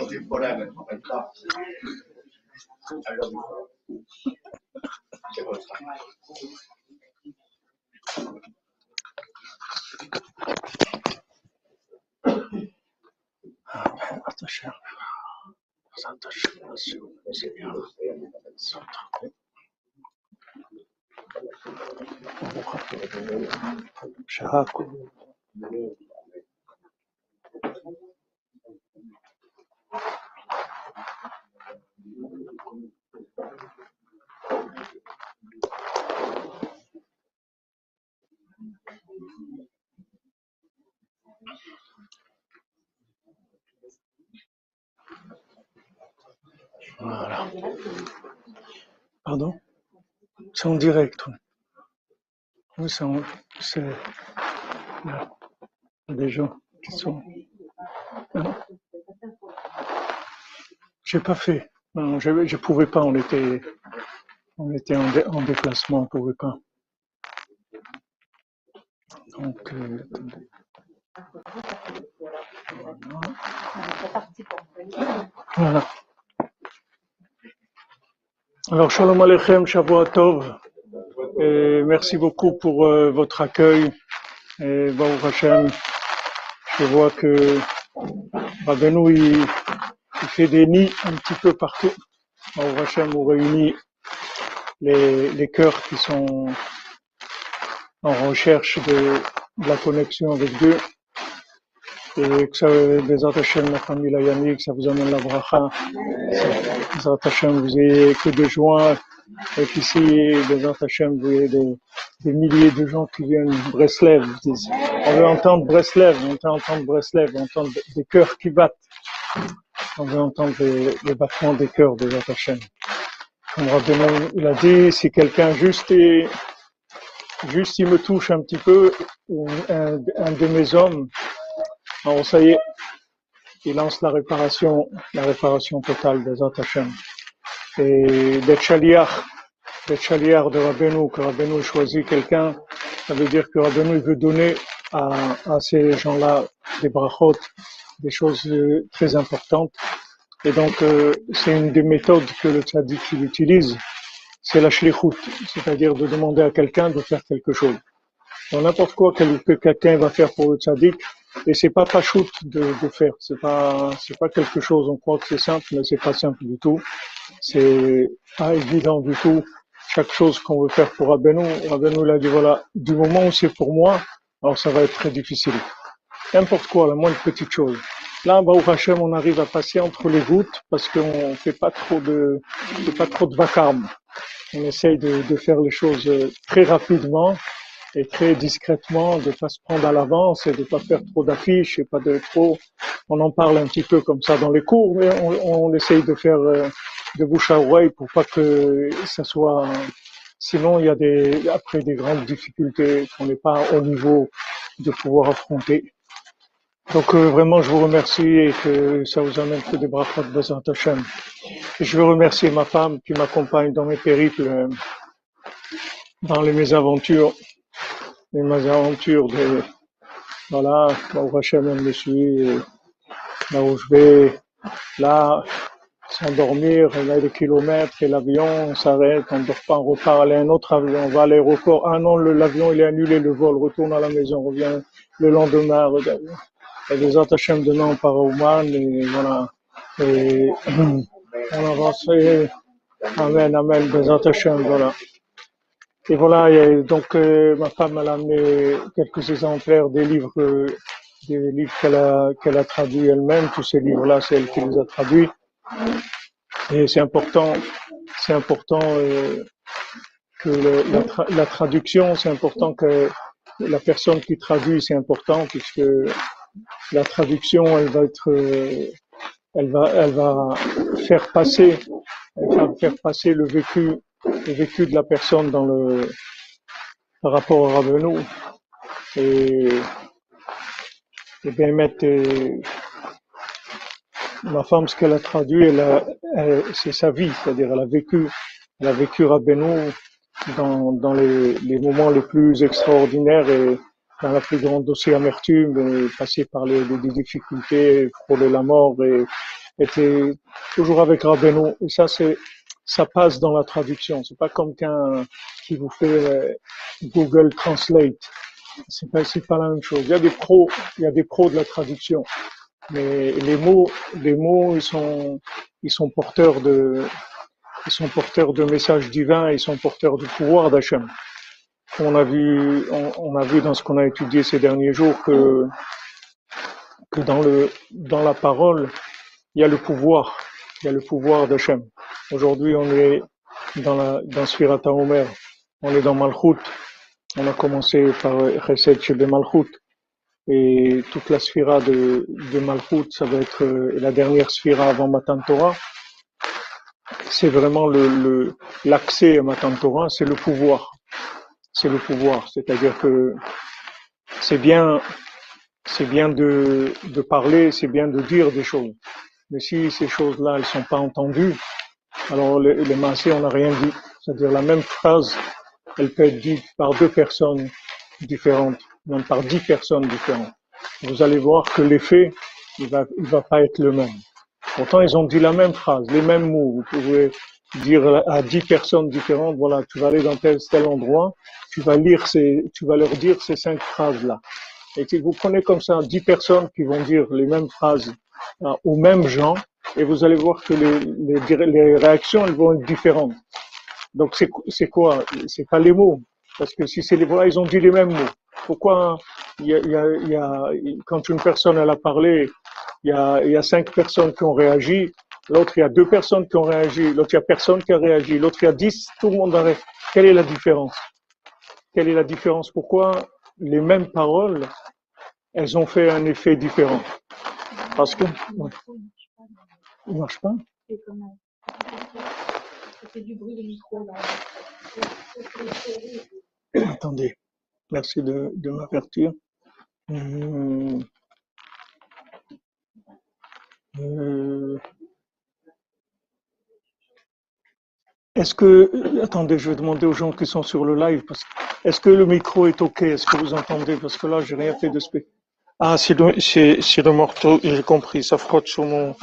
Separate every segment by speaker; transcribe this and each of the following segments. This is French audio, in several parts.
Speaker 1: I'll live forever. I love you forever.
Speaker 2: Santa Shema, Santa Shema, Señor, Santa. شهاكم Voilà. Pardon? C'est en direct. Oui, c'est des gens qui sont. Pas fait. Non, je, je pouvais pas. On était, on était en, dé- en déplacement. On pouvait pas. Donc, euh. Voilà. Alors, Shalom Aleichem, Shavua Tov. Et merci beaucoup pour euh, votre accueil. Et Baruch Hashem, je vois que Rabbeinu, il, il fait des nids un petit peu partout. Baruch Hashem, vous réunit les, les cœurs qui sont en recherche de, la connexion avec Dieu. Et que ça, des Hashem, la famille Layani, que ça vous amène la bracha. Des Hashem, vous ayez que de joie. Et qu'ici, des Hashem, vous ayez des, des milliers de gens qui viennent de Breslev. On veut entendre Breslev, on veut entendre Breslev, on veut entendre des cœurs qui battent. On veut entendre les, battements des cœurs des Hashem. Comme Rabbeinu, il a dit, si quelqu'un juste est, juste il me touche un petit peu, ou un, de mes hommes, alors ça y est, il lance la réparation, la réparation totale des Hashem. Et d'être chaliar, de Rabbeinu, que Rabbeinu choisit quelqu'un, ça veut dire que Rabbeinu veut donner à, à ces gens-là des brachot, des choses euh, très importantes. Et donc, euh, c'est une des méthodes que le tzaddik il utilise, c'est la shlichut, c'est-à-dire de demander à quelqu'un de faire quelque chose. Dans n'importe quoi que que quelqu'un va faire pour le tzaddik, et c'est pas pachout de, de faire, c'est pas, c'est pas quelque chose, on croit que c'est simple, mais c'est pas simple du tout. C'est pas évident du tout. Chaque chose qu'on veut faire pour Rabbeinu, Rabbeinu il a dit voilà, du moment où c'est pour moi, alors ça va être très difficile. N'importe quoi, la moindre petite chose. Là, Baruch Hashem, on arrive à passer entre les gouttes parce qu'on fait pas trop de, pas trop de vacarme. On essaye de, de faire les choses euh, très rapidement et très discrètement, de pas se prendre à l'avance et de pas faire trop d'affiches et pas de trop. On en parle un petit peu comme ça dans les cours, mais on, on essaye de faire euh, de bouche à oreille pour pas que ça soit. Sinon, il y a des après des grandes difficultés qu'on n'est pas au niveau de pouvoir affronter. Donc euh, vraiment, je vous remercie et que ça vous amène que des brachot de Bezrat Hashem. Et je veux remercier ma femme qui m'accompagne dans mes périples, euh, dans les mésaventures, les mésaventures de voilà, Baruch Hashem elle me suit, là où je vais, là, sans dormir, il y a des kilomètres et l'avion on s'arrête, on ne dort pas, on repart, aller à un autre avion, on va à l'aéroport, ah non, l'avion il est annulé, le vol, retourne à la maison, on revient le lendemain, regarde. Et des Hashem demain on avance Amen, Amen, des Hashem, voilà. Et voilà, et donc euh, ma femme elle a amené quelques exemplaires des livres, euh, des livres qu'elle a qu'elle a traduits elle-même. Tous ces livres-là, c'est elle qui les a traduits. Et c'est important, c'est important euh, que la, la traduction, c'est important que la personne qui traduit, c'est important puisque la traduction, elle va être, euh, elle va, faire passer, elle va faire passer le vécu, le vécu de la personne dans le par rapport à Rabbeinu. Et, bien mettre euh, ma femme, ce qu'elle a traduit, c'est sa vie, c'est-à-dire elle a vécu, elle a vécu dans, dans les, les moments les plus extraordinaires et, dans la plus grande aussi amertume, et passer par les, les- difficultés, frôler la mort et était toujours avec Rabbeinu. Et ça, c'est, ça passe dans la traduction. C'est pas comme qu'un qui vous fait euh, Google Translate. C'est pas, c'est pas la même chose. Il y a des pros, il y a des pros de la traduction. Mais les mots, les mots, ils sont, ils sont porteurs de, ils sont porteurs de messages divins, ils sont porteurs du pouvoir d'Hachem. On a vu, on, on a vu dans ce qu'on a étudié ces derniers jours que, que dans le, dans la parole, il y a le pouvoir, il y a le pouvoir d'Hachem. Aujourd'hui, on est dans la, dans Sfirat Omer, on est dans Malchut. On a commencé par Chesed Shebe Malchut. Et toute la sphira de, de Malchut, ça va être euh, la dernière sphira avant Matan Torah. C'est vraiment le, le, l'accès à Matan Torah, c'est le pouvoir. C'est le pouvoir. C'est-à-dire que c'est bien, c'est bien de, de parler, c'est bien de dire des choses. Mais si ces choses-là, elles sont pas entendues, alors les, les massés, on n'a rien dit. C'est-à-dire la même phrase, elle peut être dite par deux personnes différentes, même par dix personnes différentes. Vous allez voir que l'effet, il va, il va pas être le même. Pourtant, ils ont dit la même phrase, les mêmes mots. Vous pouvez dire à dix personnes différentes, voilà, tu vas aller dans tel, tel endroit, tu vas lire ces, tu vas leur dire ces cinq phrases-là. Et si vous prenez comme ça dix personnes qui vont dire les mêmes phrases hein, aux mêmes gens, et vous allez voir que les, les, les réactions, elles vont être différentes. Donc c'est c'est quoi? C'est pas les mots. Parce que si c'est les voix, ils ont dit les mêmes mots. Pourquoi il y a, y a, y a- quand une personne elle a parlé, il y a, y a cinq personnes qui ont réagi, l'autre il y a deux personnes qui ont réagi, l'autre il y a personne qui a réagi, l'autre il y a dix, tout le monde a réagi. Quelle est la différence? Quelle est la différence? Pourquoi les mêmes paroles, elles ont fait un effet différent? Parce que ouais, il marche pas?
Speaker 1: C'est du bruit de micro là.
Speaker 2: Attendez, merci de, de m'avertir. Hum, euh, Est-ce que, attendez, je vais demander aux gens qui sont sur le live, parce est-ce que le micro est OK? Est-ce que vous entendez? Parce que là, j'ai rien fait de spé. Ah, c'est le, c'est, le morceau, j'ai compris, ça frotte sur mon,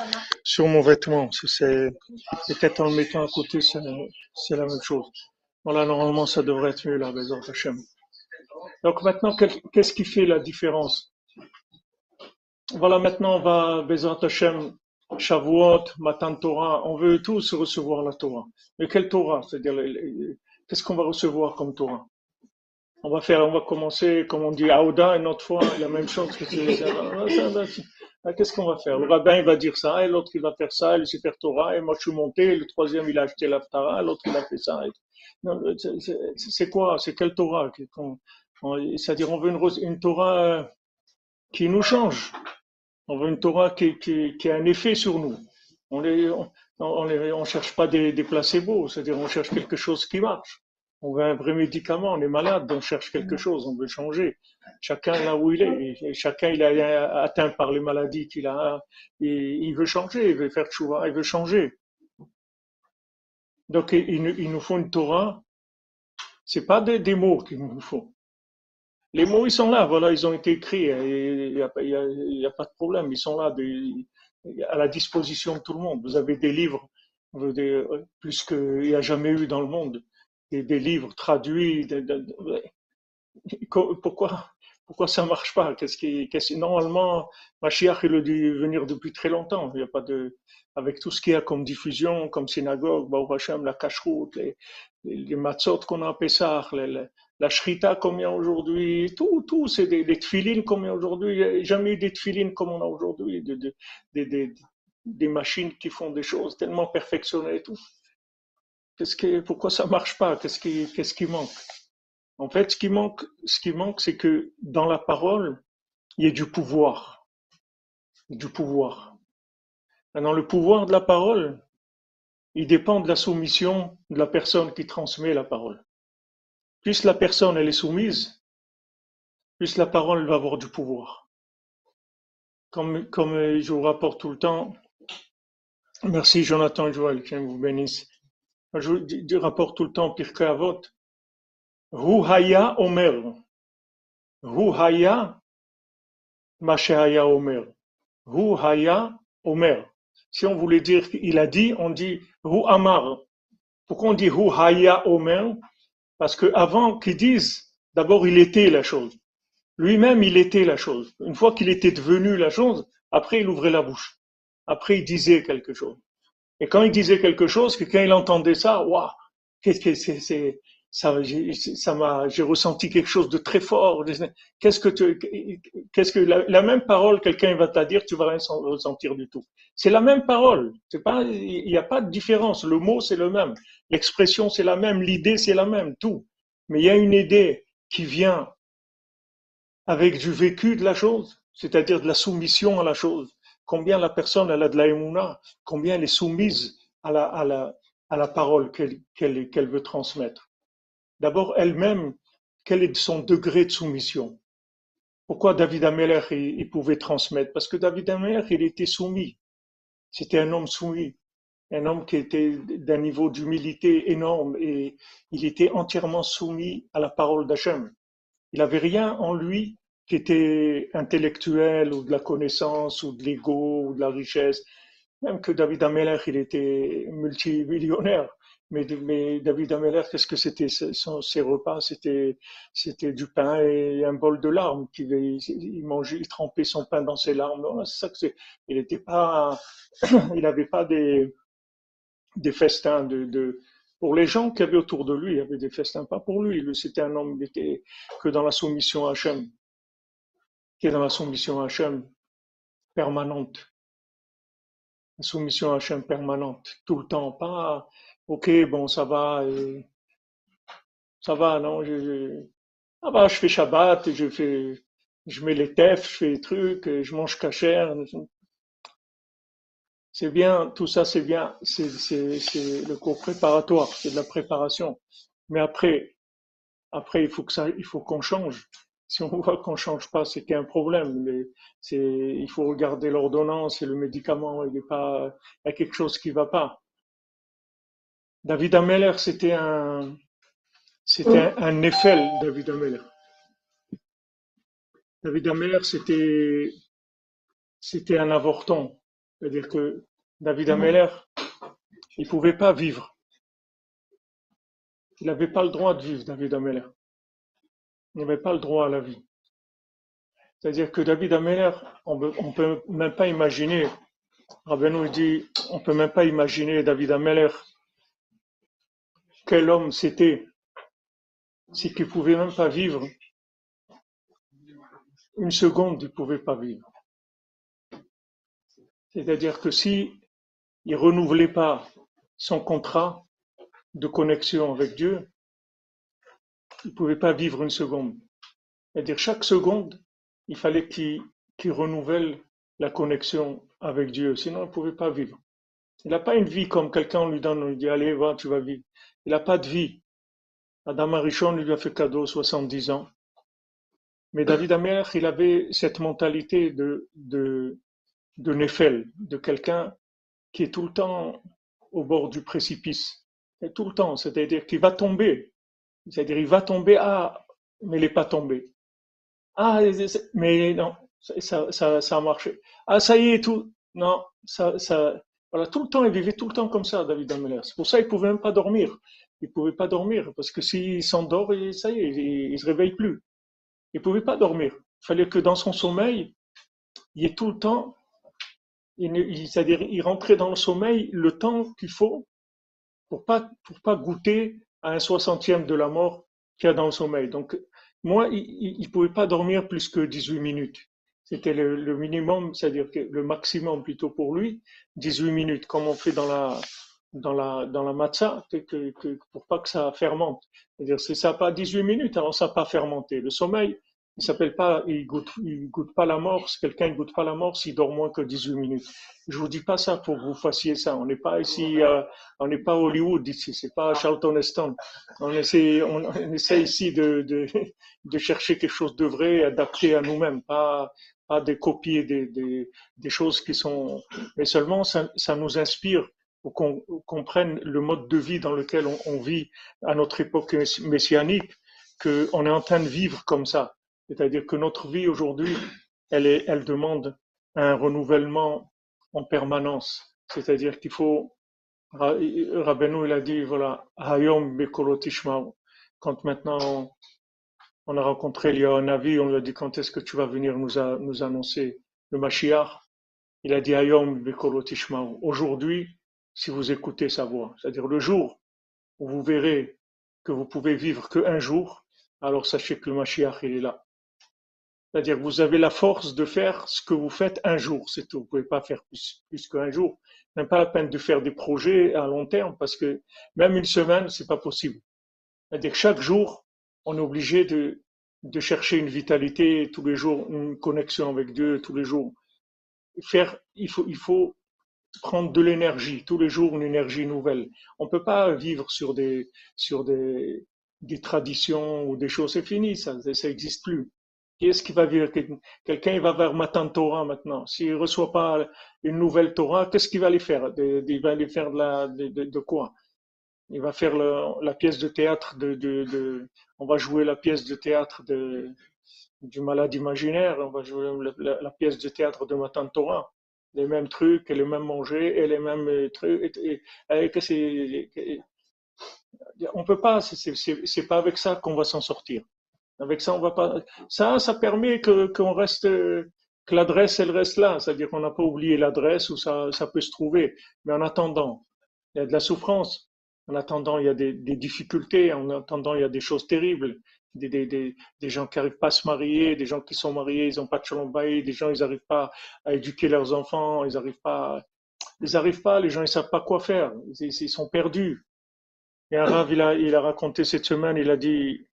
Speaker 2: sur mon vêtement. C'est, peut-être en le mettant à côté, c'est, c'est la même chose. Voilà, normalement, ça devrait être mieux là, Bézant Hachem. Donc maintenant, qu'est-ce qui fait la différence? Voilà, maintenant, on va, Bézant Hachem, Shavuot, Matan Torah, on veut tous recevoir la Torah. Mais quelle Torah? C'est-à-dire, qu'est-ce qu'on va recevoir comme Torah? On va faire, on va commencer, comme on dit, Aouda, une autre fois, la même chose. que Qu'est-ce qu'on va faire? Le rabbin, il va dire ça, et l'autre, il va faire ça, et le Sefer Torah, et moi, je suis monté, et le troisième, il a acheté l'Aftara, l'autre, il a fait ça. c'est quoi? C'est quelle Torah? C'est-à-dire, on veut une, une Torah euh, qui nous change. On veut une Torah qui, a un effet sur nous. On ne cherche pas des, placebos, c'est-à-dire on cherche quelque chose qui marche. On veut un vrai médicament, on est malade, on cherche quelque chose, on veut changer. Chacun là où il est, chacun il est atteint par les maladies qu'il a, il veut changer, il veut faire tchouva, il veut changer. Donc il, il nous il nous faut une Torah, c'est pas des, des mots qu'il nous faut. Les mots, ils sont là, voilà, ils ont été écrits, et il n'y a, pas- de problème, ils sont là à la disposition de tout le monde. Vous avez des livres, plus qu'il n'y a jamais eu dans le monde, des, livres traduits. pourquoi, pourquoi ça marche pas? Qu'est-ce qui, Normalement, Mashiach, il a dû venir depuis très longtemps. Il y a pas de, avec tout ce qu'il y a comme diffusion, comme synagogue, Baruch la cacheroute, les, les, matzot qu'on a à Pessah, les- la shrita a aujourd'hui, tout, tout, c'est des, des tfilines comme il y a aujourd'hui. Il n'y a jamais eu des tfilines comme on a aujourd'hui, de- de- des, machines qui font des choses tellement perfectionnées et tout. Pourquoi ça marche pas? Qu'est-ce qui, manque? En fait, ce qui manque, ce qui manque, c'est que dans la parole, il y ait du pouvoir, du pouvoir. Maintenant, le pouvoir de la parole, il dépend de la soumission de la personne qui transmet la parole. Plus la personne elle est soumise, plus la parole va avoir du pouvoir. Comme, je vous rapporte tout le temps, merci Jonathan Joël, que vous bénisse. Je je rapporte tout le temps Pirkei Avot, Hu Haya Omer. Hu haya haya omer. Hu haya omer. Si on voulait dire qu'il a dit, on dit Hu. Pourquoi on dit Hu haya omer? Parce que avant qu'ils disent, d'abord il était la chose. Lui-même, il était la chose. Une fois qu'il était devenu la chose, après il ouvrait la bouche. Après il disait quelque chose. Et quand il disait quelque chose, que quand il entendait ça, waouh, qu'est-ce que c'est, ça, ça m'a, j'ai ressenti quelque chose de très fort. Qu'est-ce que tu, qu'est-ce que la, même parole, quelqu'un va te dire, tu vas rien ressentir du tout. C'est la même parole. C'est pas, il n'y a pas de différence. Le mot c'est le même, l'expression c'est la même, l'idée c'est la même, tout. Mais il y a une idée qui vient avec du vécu de la chose, c'est-à-dire de la soumission à la chose. Combien la personne elle a de la combien elle est soumise à la, à la, à la parole qu'elle qu'elle veut transmettre. D'abord, elle-même, quel est son degré de soumission? Pourquoi David Ameller il, pouvait transmettre? Parce que David Ameller, il était soumis. C'était un homme soumis, un homme qui était d'un niveau d'humilité énorme et il était entièrement soumis à la parole d'Hachem. Il n'avait rien en lui qui était intellectuel ou de la connaissance ou de l'ego ou de la richesse. Même que David Ameller, il était multimillionnaire. Mais, David Ameller, qu'est-ce que c'était Ses repas, c'était c'était du pain et un bol de larmes. Il, mangeait, il trempait son pain dans ses larmes. ça que. Il n'était pas, il n'avait pas des des festins de, de pour les gens qui avaient autour de lui. Il y avait des festins, pas pour lui. C'était un homme qui était que dans la soumission à Hachem, qui est dans la soumission à Hachem permanente. La soumission à Hachem permanente, tout le temps, pas ok, bon, ça va, et, ça va, non, je, ça va, je fais Shabbat, je fais, je mets les tefs, je fais les trucs, je mange cachère. C'est bien, tout ça c'est bien, c'est, le cours préparatoire, c'est de la préparation. Mais après, après, il faut faut qu'on change. Si on voit qu'on change pas, c'est qu'il y a un problème. Il faut regarder l'ordonnance et le médicament, il est pas, y a quelque chose qui va pas. David Ameller, c'était un, c'était un, Eiffel, David Ameller. David Ameller, c'était, c'était un avorton. C'est-à-dire que David Ameller, il pouvait pas vivre. Il n'avait pas le droit de vivre, David Ameller. Il n'avait pas le droit à la vie. C'est-à-dire que David Ameller, on ne peut même pas imaginer, Rabbeinu dit, on peut même pas imaginer David Ameller quel homme c'était, c'est qu'il pouvait même pas vivre. Une seconde, il pouvait pas vivre. C'est-à-dire que si il renouvelait pas son contrat de connexion avec Dieu, il pouvait pas vivre une seconde. C'est-à-dire chaque seconde, il fallait qu'il renouvelle la connexion avec Dieu, sinon il pouvait pas vivre. Il n'a pas une vie comme quelqu'un lui donne, on lui dit allez, va, tu vas vivre. Il n'a pas de vie. Adam Arichon lui a fait cadeau 70 ans. Mais David Amer, il avait cette mentalité de, de, de Nefel, de quelqu'un qui est tout le temps au bord du précipice. Tout le temps, c'est-à-dire qu'il va tomber. C'est-à-dire, il va tomber, ah, mais il n'est pas tombé. Ah, mais non, ça, ça, ça a marché. Ah, ça y est, tout. Non, ça, voilà, tout le temps, il vivait tout le temps comme ça, David Ameller. C'est pour ça qu'il pouvait même pas dormir. Il pouvait pas dormir, parce que s'il s'endort, ça y est, il, ne se réveille plus. Il pouvait pas dormir. Il fallait que dans son sommeil, il y ait tout le temps, c'est-à-dire, il rentrait dans le sommeil le temps qu'il faut pour pas, pour pas goûter à un soixantième de la mort qu'il y a dans le sommeil. Donc, moi, il, il pouvait pas dormir plus que 18 minutes. C'était le, minimum, c'est-à-dire le maximum plutôt pour lui, 18 minutes, comme on fait dans la, dans la, dans la que, pour pas que ça fermente. C'est-à-dire, si ça pas 18 minutes, alors ça n'a pas fermenté. Le sommeil, il s'appelle pas, il goûte pas la mort. Si quelqu'un ne goûte pas la mort, s'il dort moins que 18 minutes. Je vous dis pas ça pour que vous fassiez ça. On n'est pas ici, euh, on n'est pas Hollywood ici, c'est pas Charlton Heston. On essaie, on, essaie ici de, de, de chercher quelque chose de vrai, adapté à nous-mêmes, pas, pas de copier des, des, des choses qui sont, mais seulement ça, ça nous inspire pour qu'on comprenne le mode de vie dans lequel on, vit à notre époque messianique, qu'on est en train de vivre comme ça. C'est-à-dire que notre vie aujourd'hui, elle, elle demande un renouvellement en permanence. C'est-à-dire qu'il faut, Rabbeinu, il a dit, voilà, Hayom quand maintenant on a rencontré il y a un avis, on lui a dit quand est-ce que tu vas venir nous, annoncer le Mashiach? Il a dit Bekolotishma, aujourd'hui, si vous écoutez sa voix. C'est-à-dire le jour où vous verrez que vous pouvez vivre qu'un jour, alors sachez que le Mashiach, il est là. C'est-à-dire que vous avez la force de faire ce que vous faites un jour, c'est tout. Vous pouvez pas faire plus, plus qu'un jour. Même pas la peine de faire des projets à long terme parce que même une semaine, c'est pas possible. C'est-à-dire que chaque jour, on est obligé de, chercher une vitalité tous les jours, une connexion avec Dieu tous les jours. Faire, il faut, prendre de l'énergie tous les jours, une énergie nouvelle. On peut pas vivre sur des, traditions ou des choses. C'est fini, ça, ça plus. Qui est-ce qui va vivre? Quelqu'un va vers Matan Torah maintenant. S'il reçoit pas une nouvelle Torah, qu'est-ce qu'il va aller faire? Il va aller faire de, quoi? Il va faire la pièce de théâtre de, de, On va jouer la pièce de théâtre de, du malade imaginaire. On va jouer la, pièce de théâtre de Matan Torah. Les mêmes trucs, et les mêmes manger, et les mêmes trucs. Et, et, on peut pas. C'est pas avec ça qu'on va s'en sortir. Avec ça, on va pas. Ça, ça permet que qu'on reste, que l'adresse elle reste là, c'est-à-dire qu'on n'a pas oublié l'adresse où ça, ça peut se trouver. Mais en attendant, il y a de la souffrance. En attendant, il y a des, difficultés. En attendant, il y a des choses terribles. Des, gens qui n'arrivent pas à se marier, des gens qui sont mariés, ils n'ont pas de shalom des gens, ils n'arrivent pas à éduquer leurs enfants, ils n'arrivent pas, ils arrivent pas, les gens, ils savent pas quoi faire, ils, sont perdus. Et un Rav, il a, raconté cette semaine, il a dit,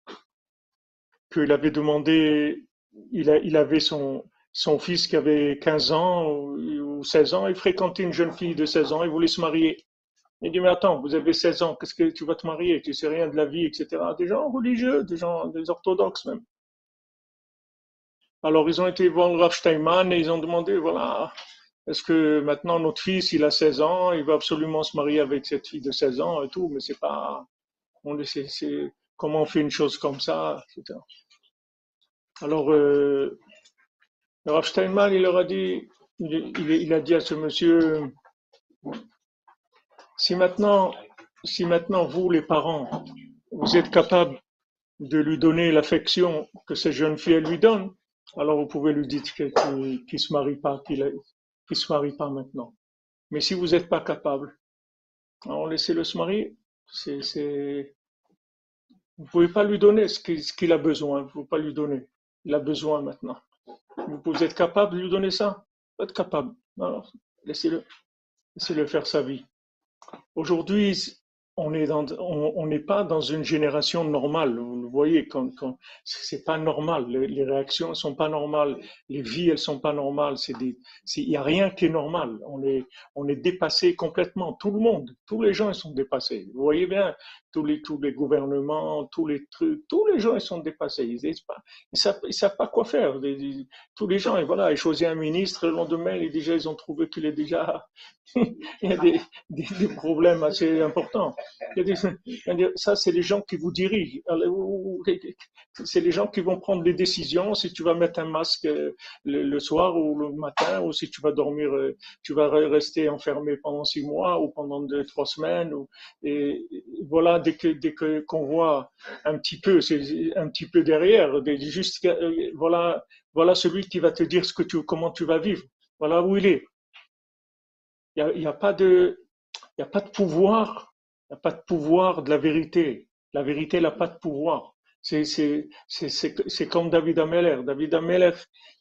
Speaker 2: qu'il avait demandé, il, avait son fils qui avait 15 ans ou, 16 ans, il fréquentait une jeune fille de 16 ans, il voulait se marier. Il dit, mais attends, vous avez 16 ans, qu'est-ce que tu vas te marier? Tu sais rien de la vie, etc. Des gens religieux, des gens, des orthodoxes même. Alors ils ont été voir le Rav Steinman et ils ont demandé, voilà, est-ce que maintenant notre fils, il a 16 ans, il va absolument se marier avec cette fille de 16 ans et tout, mais c'est pas, on c'est, comment on fait une chose comme ça, etc. Alors, euh, Steinman, il leur a dit, il, a dit à ce monsieur, si maintenant, si maintenant vous, les parents, vous êtes capables de lui donner l'affection que cette jeune fille lui donne, alors vous pouvez lui dire qu'il ne se marie pas, qu'il ne se marie pas maintenant. Mais si vous n'êtes pas capable, alors laissez-le se marier. C'est, vous pouvez pas lui donner ce qu'il a besoin. Vous pouvez pas lui donner. Il a besoin maintenant. Vous être capable de lui donner ça? Pas être capable. Alors, laissez-le. Laissez-le faire sa vie. Aujourd'hui, on n'est pas dans une génération normale. Vous le voyez, quand, quand c'est pas normal. Les, les, réactions sont pas normales. Les vies, elles sont pas normales. Il y a rien qui est normal. On est, dépassé complètement. Tout le monde, tous les gens, sont dépassés. Vous voyez bien, tous les, tous les gouvernements, tous les trucs, tous les gens, ils sont dépassés. Ils ne savent, pas quoi faire. tous les gens, et voilà, ils choisissent un ministre, le lendemain, ils, déjà, ils ont trouvé qu'il est déjà, il y a des, des, problèmes assez importants. Ça, c'est les gens qui vous dirigent. C'est les gens qui vont prendre les décisions si tu vas mettre un masque le, le soir ou le matin, ou si tu vas dormir, euh, tu vas rester enfermé pendant six mois ou pendant deux, trois semaines. Et voilà dès qu'on voit un petit peu, c'est un petit peu derrière, juste euh, voilà voilà celui qui va te dire ce que tu comment tu vas vivre. Voilà où il est. Il y a, pas de il y a pas de pouvoir, il y a pas de pouvoir de la vérité. La vérité n'a pas de pouvoir. C'est comme David Ameller. David Ameller,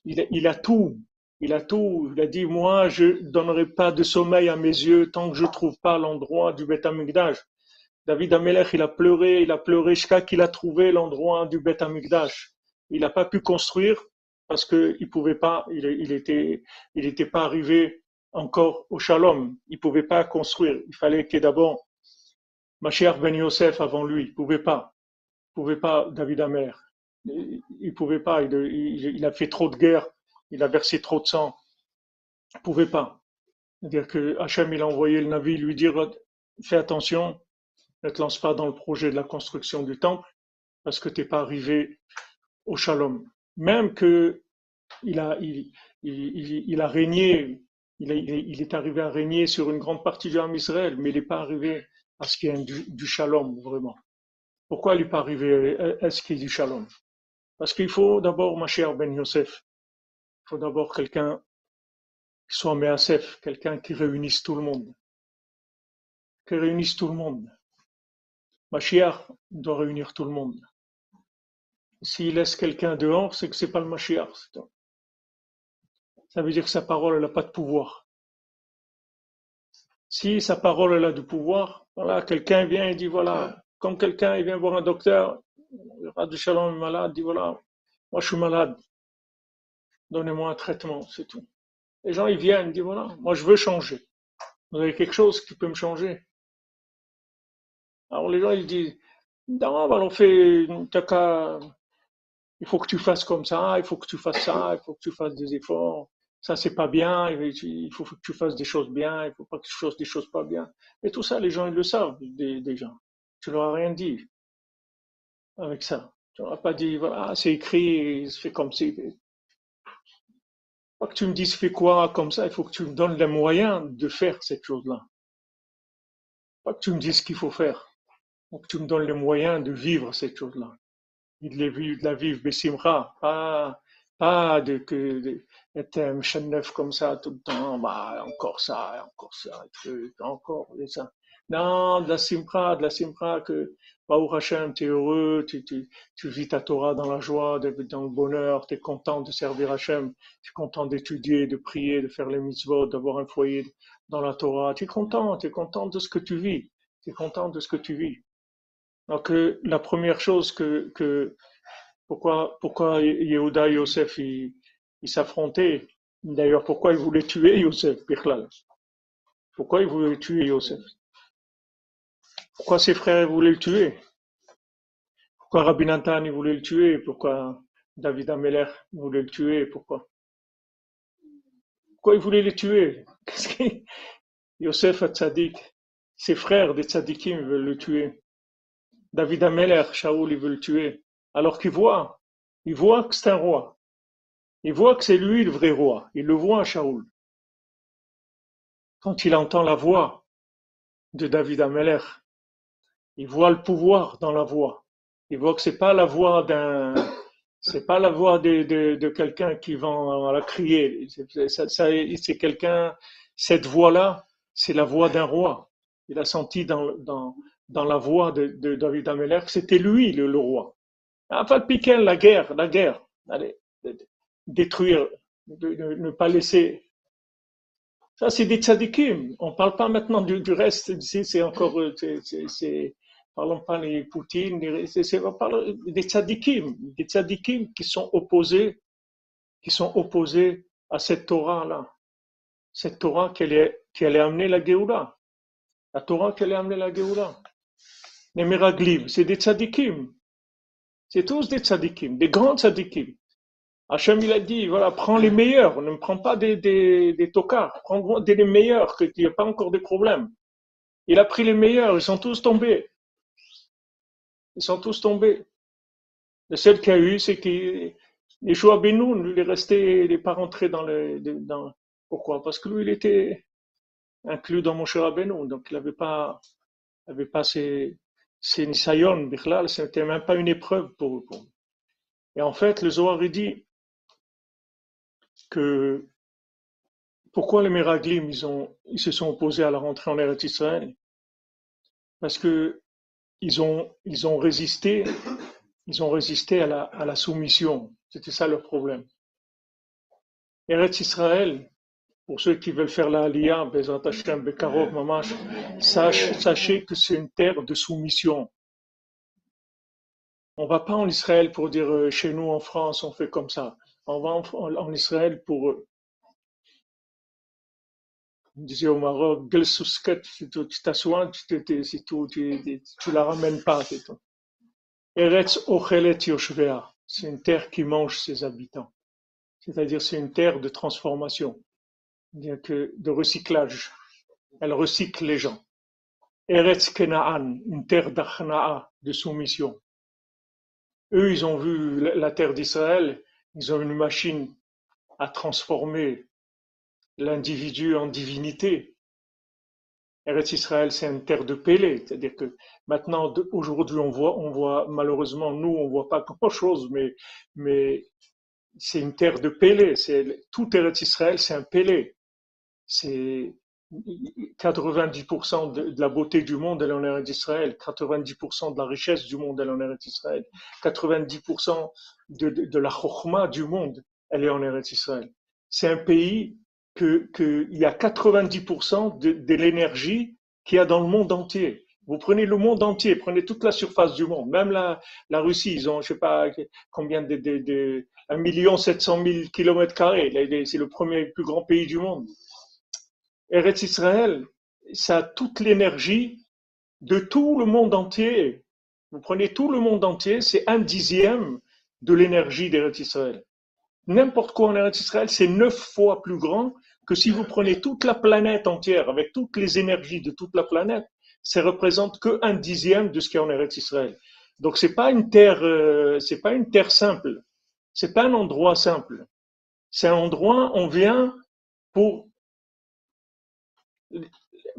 Speaker 2: il, a tout. Il a tout. Il a dit, moi, je donnerai pas de sommeil à mes yeux tant que je trouve pas l'endroit du Beth. David Amelech, il a pleuré, il a pleuré jusqu'à qu'il a trouvé l'endroit du Beth Amikdash. Il n'a pas pu construire parce qu'il pouvait pas, il, était, il n'était pas arrivé encore au Shalom. Il pouvait pas construire. Il fallait qu'il d'abord Mashiach Ben Yosef avant lui. Il pouvait pas. Il pouvait pas David Amelech. Il, pouvait pas. Il, il, a fait trop de guerres. Il a versé trop de sang. Il pouvait pas. C'est-à-dire que Hachem, il a envoyé le Navi lui dire, fais attention, ne te lance pas dans le projet de la construction du temple parce que tu n'es pas arrivé au shalom. même que il a, régné, il, est arrivé à régner sur une grande partie du Ham Israël, mais il n'est pas arrivé à ce qu'il y ait du, du shalom, vraiment. Pourquoi il n'est pas arrivé à ce qu'il y ait du shalom? Parce qu'il faut d'abord, ma chère Ben Yosef, il faut d'abord quelqu'un qui soit Measef, quelqu'un qui réunisse tout le monde, qui réunisse tout le monde. Mashiach doit réunir tout le monde. S'il laisse quelqu'un dehors, c'est que c'est pas le tout. Ça veut dire que sa parole n'a pas de pouvoir. Si sa parole a du pouvoir, voilà, quelqu'un vient et dit voilà, comme quelqu'un il vient voir un docteur, le Shalom est malade, dit voilà, moi je suis malade, donnez-moi un traitement, c'est tout. Les gens ils viennent, ils disent voilà, moi je veux changer. Vous avez quelque chose qui peut me changer? Alors les gens ils disent non, bah, on fait t'as il faut que tu fasses comme ça, il faut que tu fasses ça, il faut que tu fasses des efforts. Ça, c'est pas bien, il faut que tu fasses des choses bien, il faut pas que tu fasses des choses pas bien. Et tout ça, les gens, ils le savent des- déjà. Tu leur rien dit avec ça. Tu leur as pas dit, voilà, c'est écrit, c'est fait comme si. Pas que tu me dises fais quoi comme ça, il faut que tu me donnes les moyens de faire cette chose-là. Pas que tu me dises ce qu'il faut faire. Faut que tu me donnes les moyens de vivre cette chose-là. Et de, la vivre Bessimra, pas, pas de, que, de, être un neuf comme ça tout le temps, bah, encore ça, encore ça, encore et ça. Non, de la Simra, de la Simra que, Baruch Hashem, tu es heureux, tu, tu, tu vis ta Torah dans la joie, dans le bonheur, tu es content de servir Hashem, tu es content d'étudier, de prier, de faire les mitzvot, d'avoir un foyer dans la Torah, tu es content, tu es content de ce que tu vis, tu es content de ce que tu vis. Donc, euh, la première chose que, pourquoi, pourquoi Yehuda et Yosef ils, s'affrontaient, d'ailleurs, pourquoi ils voulaient tuer Yosef, Bichlal Pourquoi ils voulaient tuer Yosef? Pourquoi ses frères voulaient le tuer? Pourquoi Rabbi Nathan voulait le tuer? Pourquoi David Ameller voulait le tuer? Pourquoi? Pourquoi ils voulaient le tuer? Qu'est-ce que Yosef a tzaddik, ses frères des tzaddikim veulent le tuer. David Ameller, Shaoul, il veut le tuer. Alors qu'il voit, il voit que c'est un roi. Il voit que c'est lui le vrai roi. Il le voit, Shaoul. Quand il entend la voix de David Ameller, il voit le pouvoir dans la voix. Il voit que c'est pas la voix d'un, c'est pas la voix de, quelqu'un qui va la crier. C'est quelqu'un, cette voix-là, c'est la voix d'un roi. Il a senti dans, dans, dans la voix de, David Ameller c'était lui le, roi. Enfin, piquer la guerre, la guerre. Allez, détruire, ne pas laisser. Ça, c'est des tzadikim. On parle pas maintenant du, reste. C'est encore, euh, c'est, parlons pas les Poutine, on parle des tzadikim, des tzadikim qui sont opposés, qui sont opposés à cette Torah-là. Cette Torah qui allait, qui allait amener la Géoula. La Torah qui allait amener la Géoula. Les Meraglim, c'est des tzadikim. C'est tous des tzadikim, des grands tzadikim. Hachem, il a dit, voilà, prends les meilleurs, ne me prends pas des, des, des tocards, prends des les meilleurs, qu'il n'y a pas encore de problème. Il a pris les meilleurs, ils sont tous tombés. Ils sont tous tombés. Le seul qu'il y a eu, c'est que Yeshua Benoun, il est resté, il n'est pas rentré dans le, pourquoi? Parce que lui, il était inclus dans Moshe Rabbeinu, donc il n'avait pas, avait pas ses, ses nisayon, Bichlal, c'était même pas une épreuve pour, lui. Et en fait, le Zohar, dit que pourquoi les Meraglim, ils se sont opposés à la rentrée en Eretz Israël? Parce que ils ont résisté, ils ont résisté à la, à la soumission. C'était ça leur problème. Eretz Israël, pour ceux qui veulent faire la Aliyah, Bezat Hashem, Bekarov, Mamash, sache- sachez que c'est une terre de soumission. On va pas en Israël pour dire euh, chez nous en France on fait comme ça. On va en, Israël pour, euh, on disait au Maroc, si tu t'assois, tu, tu, la ramènes pas, c'est tout. Eretz Ochelet Yoshvea, c'est une terre qui mange ses habitants. C'est-à-dire c'est une terre de transformation, que de recyclage. Elle recycle les gens. Eretz Kenaan, une terre d'Achna'a, de soumission. Eux, ils ont vu la terre d'Israël, Ils ont une machine à transformer l'individu en divinité. Eretz Israël, c'est une terre de Pélé, c'est-à-dire que maintenant, aujourd'hui, on voit, on voit, malheureusement, nous, on voit pas grand-chose, mais, mais c'est une terre de Pélé. C'est tout Eretz Israël, c'est un Pélé. C'est 90% de, la beauté du monde, elle est en Eretz Israël. 90% de la richesse du monde, elle est en Eretz Israël. 90% de, la chokhmah du monde, elle est en Eretz Israël. C'est un pays que qu'il y a 90% de, l'énergie qu'il y a dans le monde entier. Vous prenez le monde entier, prenez toute la surface du monde, même la, la Russie, ils ont, je sais pas combien de, de, de 1 million 700 000 kilomètres carrés. C'est le premier plus grand pays du monde. Eretz Israël, ça a toute l'énergie de tout le monde entier. Vous prenez tout le monde entier, c'est un dixième de l'énergie d'Eretz Israël. N'importe quoi en Eretz Israël, c'est neuf fois plus grand que si vous prenez toute la planète entière, avec toutes les énergies de toute la planète, ça représente que un dixième de ce qu'il y a en Eretz Israël. Donc c'est pas une terre, euh, c'est pas une terre simple. C'est pas un endroit simple. C'est un endroit, on vient pour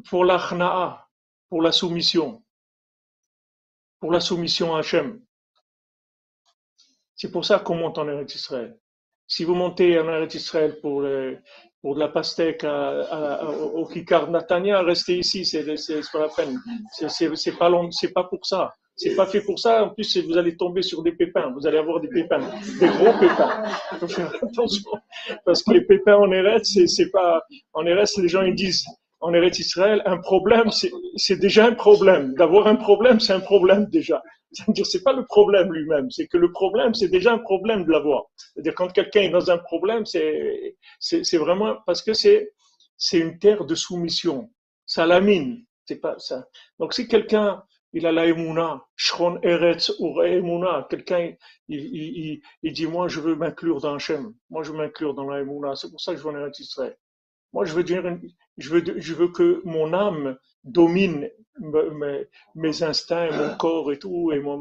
Speaker 2: pour l'achna'a, pour la soumission, pour la soumission à Hachem. C'est pour ça qu'on monte en Eretz Israël. Si vous montez en Eretz Israël pour, pour de la pastèque au Kikar Natania, restez ici, c'est pas la peine. C'est pas, c'est pas pour ça. C'est pas fait pour ça. En plus, vous allez tomber sur des pépins. Vous allez avoir des pépins, des gros pépins. attention parce que les pépins en Eretz, c'est pas en Eretz, les gens ils disent en Eretz Israël, un problème, c'est déjà un problème. D'avoir un problème, c'est un problème déjà. C'est-à-dire, c'est pas le problème lui-même, c'est que le problème, c'est déjà un problème de l'avoir. C'est-à-dire, quand quelqu'un est dans un problème, c'est, vraiment parce que c'est, une terre de soumission. Ça lamine. C'est pas ça. Donc, si quelqu'un, il a la emuna, shron eretz ou emuna, quelqu'un, il, dit, moi, je veux m'inclure dans Hachem. Moi, je veux m'inclure dans la emuna. C'est pour ça que je veux en Eretz Israël. Moi, je veux dire, je veux, je veux que mon âme domine mes, mes instincts, mon corps et tout, et mon,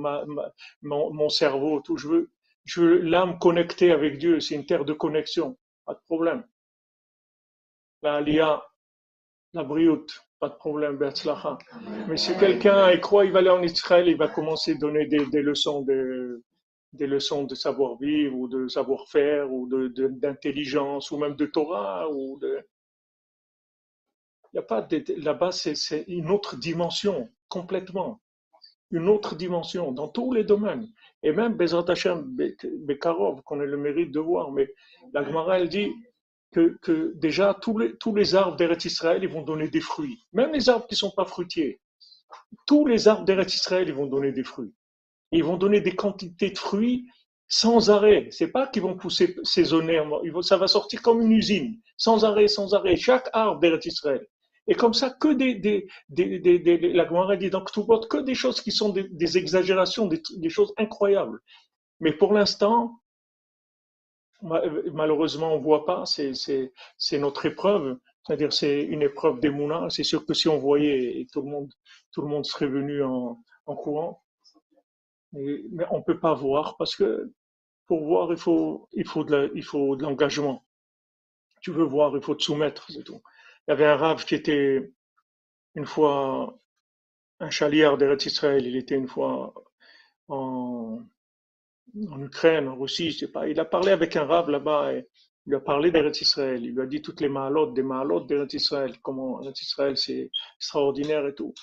Speaker 2: mon, mon cerveau, tout. Je veux, je veux l'âme connectée avec Dieu. C'est une terre de connexion. Pas de problème. La lia, la brioute, pas de problème, Berzlacha. Mais si quelqu'un y croit, il va aller en Israël, il va commencer à donner des, des leçons de, des leçons de savoir-vivre ou de savoir-faire ou de, d'intelligence ou même de Torah ou de, il a pas là-bas, c'est une autre dimension, complètement. Une autre dimension, dans tous les domaines. Et même Bezrat Hashem, Bekarov, qu'on a le mérite de voir, mais la Gemara, elle dit que, que déjà tous les, tous les arbres d'Eretz Israël, ils vont donner des fruits. Même les arbres qui ne sont pas fruitiers. Tous les arbres d'Eretz Israël, ils vont donner des fruits. Ils vont donner des quantités de fruits sans arrêt. C'est pas qu'ils vont pousser saisonnièrement. Ça va sortir comme une usine, sans arrêt, sans arrêt. Chaque arbre d'Eretz Israël. Et comme ça, que des, des, des, des, la Gemara dit que des choses qui sont des, exagérations, des, choses incroyables. Mais pour l'instant, malheureusement, on voit pas, c'est notre épreuve. C'est-à-dire, c'est une épreuve d'Emouna. C'est sûr que si on voyait, tout le monde, tout le monde serait venu en, courant. Mais, mais on peut pas voir parce que pour voir, il faut, il faut de l'engagement. Tu veux voir, il faut te soumettre, c'est tout. Il y avait un rave qui était une fois un chaliard d'Eretz Israël. Il était une fois en, Ukraine, en Russie, je sais pas. Il a parlé avec un rave là-bas et il lui a parlé d'Eretz Israël. Il lui a dit toutes les mahalotes, des mahalotes d'Eretz Israël, comment Eretz Israël c'est extraordinaire et tout.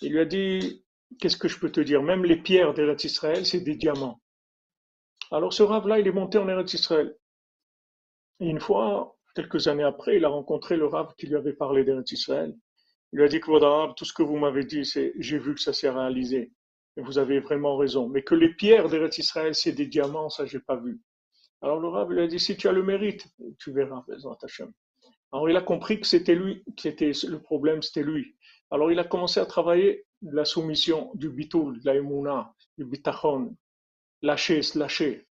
Speaker 2: Il lui a dit, qu'est-ce que je peux te dire? Même les pierres d'Eretz Israël, c'est des diamants. Alors ce rave-là, il est monté en Eretz Israël. Et une fois, Quelques années après, il a rencontré le Rav qui lui avait parlé d'Eretz Israël. Il lui a dit que votre tout ce que vous m'avez dit, c'est j'ai vu que ça s'est réalisé. Et vous avez vraiment raison. Mais que les pierres d'Eretz Israël, c'est des diamants, ça, j'ai pas vu. Alors le Rav lui a dit, si tu as le mérite, tu verras, Alors il a compris que c'était lui, qui était le problème, c'était lui. Alors il a commencé à travailler la soumission, du bitul, de la emuna, du bitachon, lâcher, se lâcher.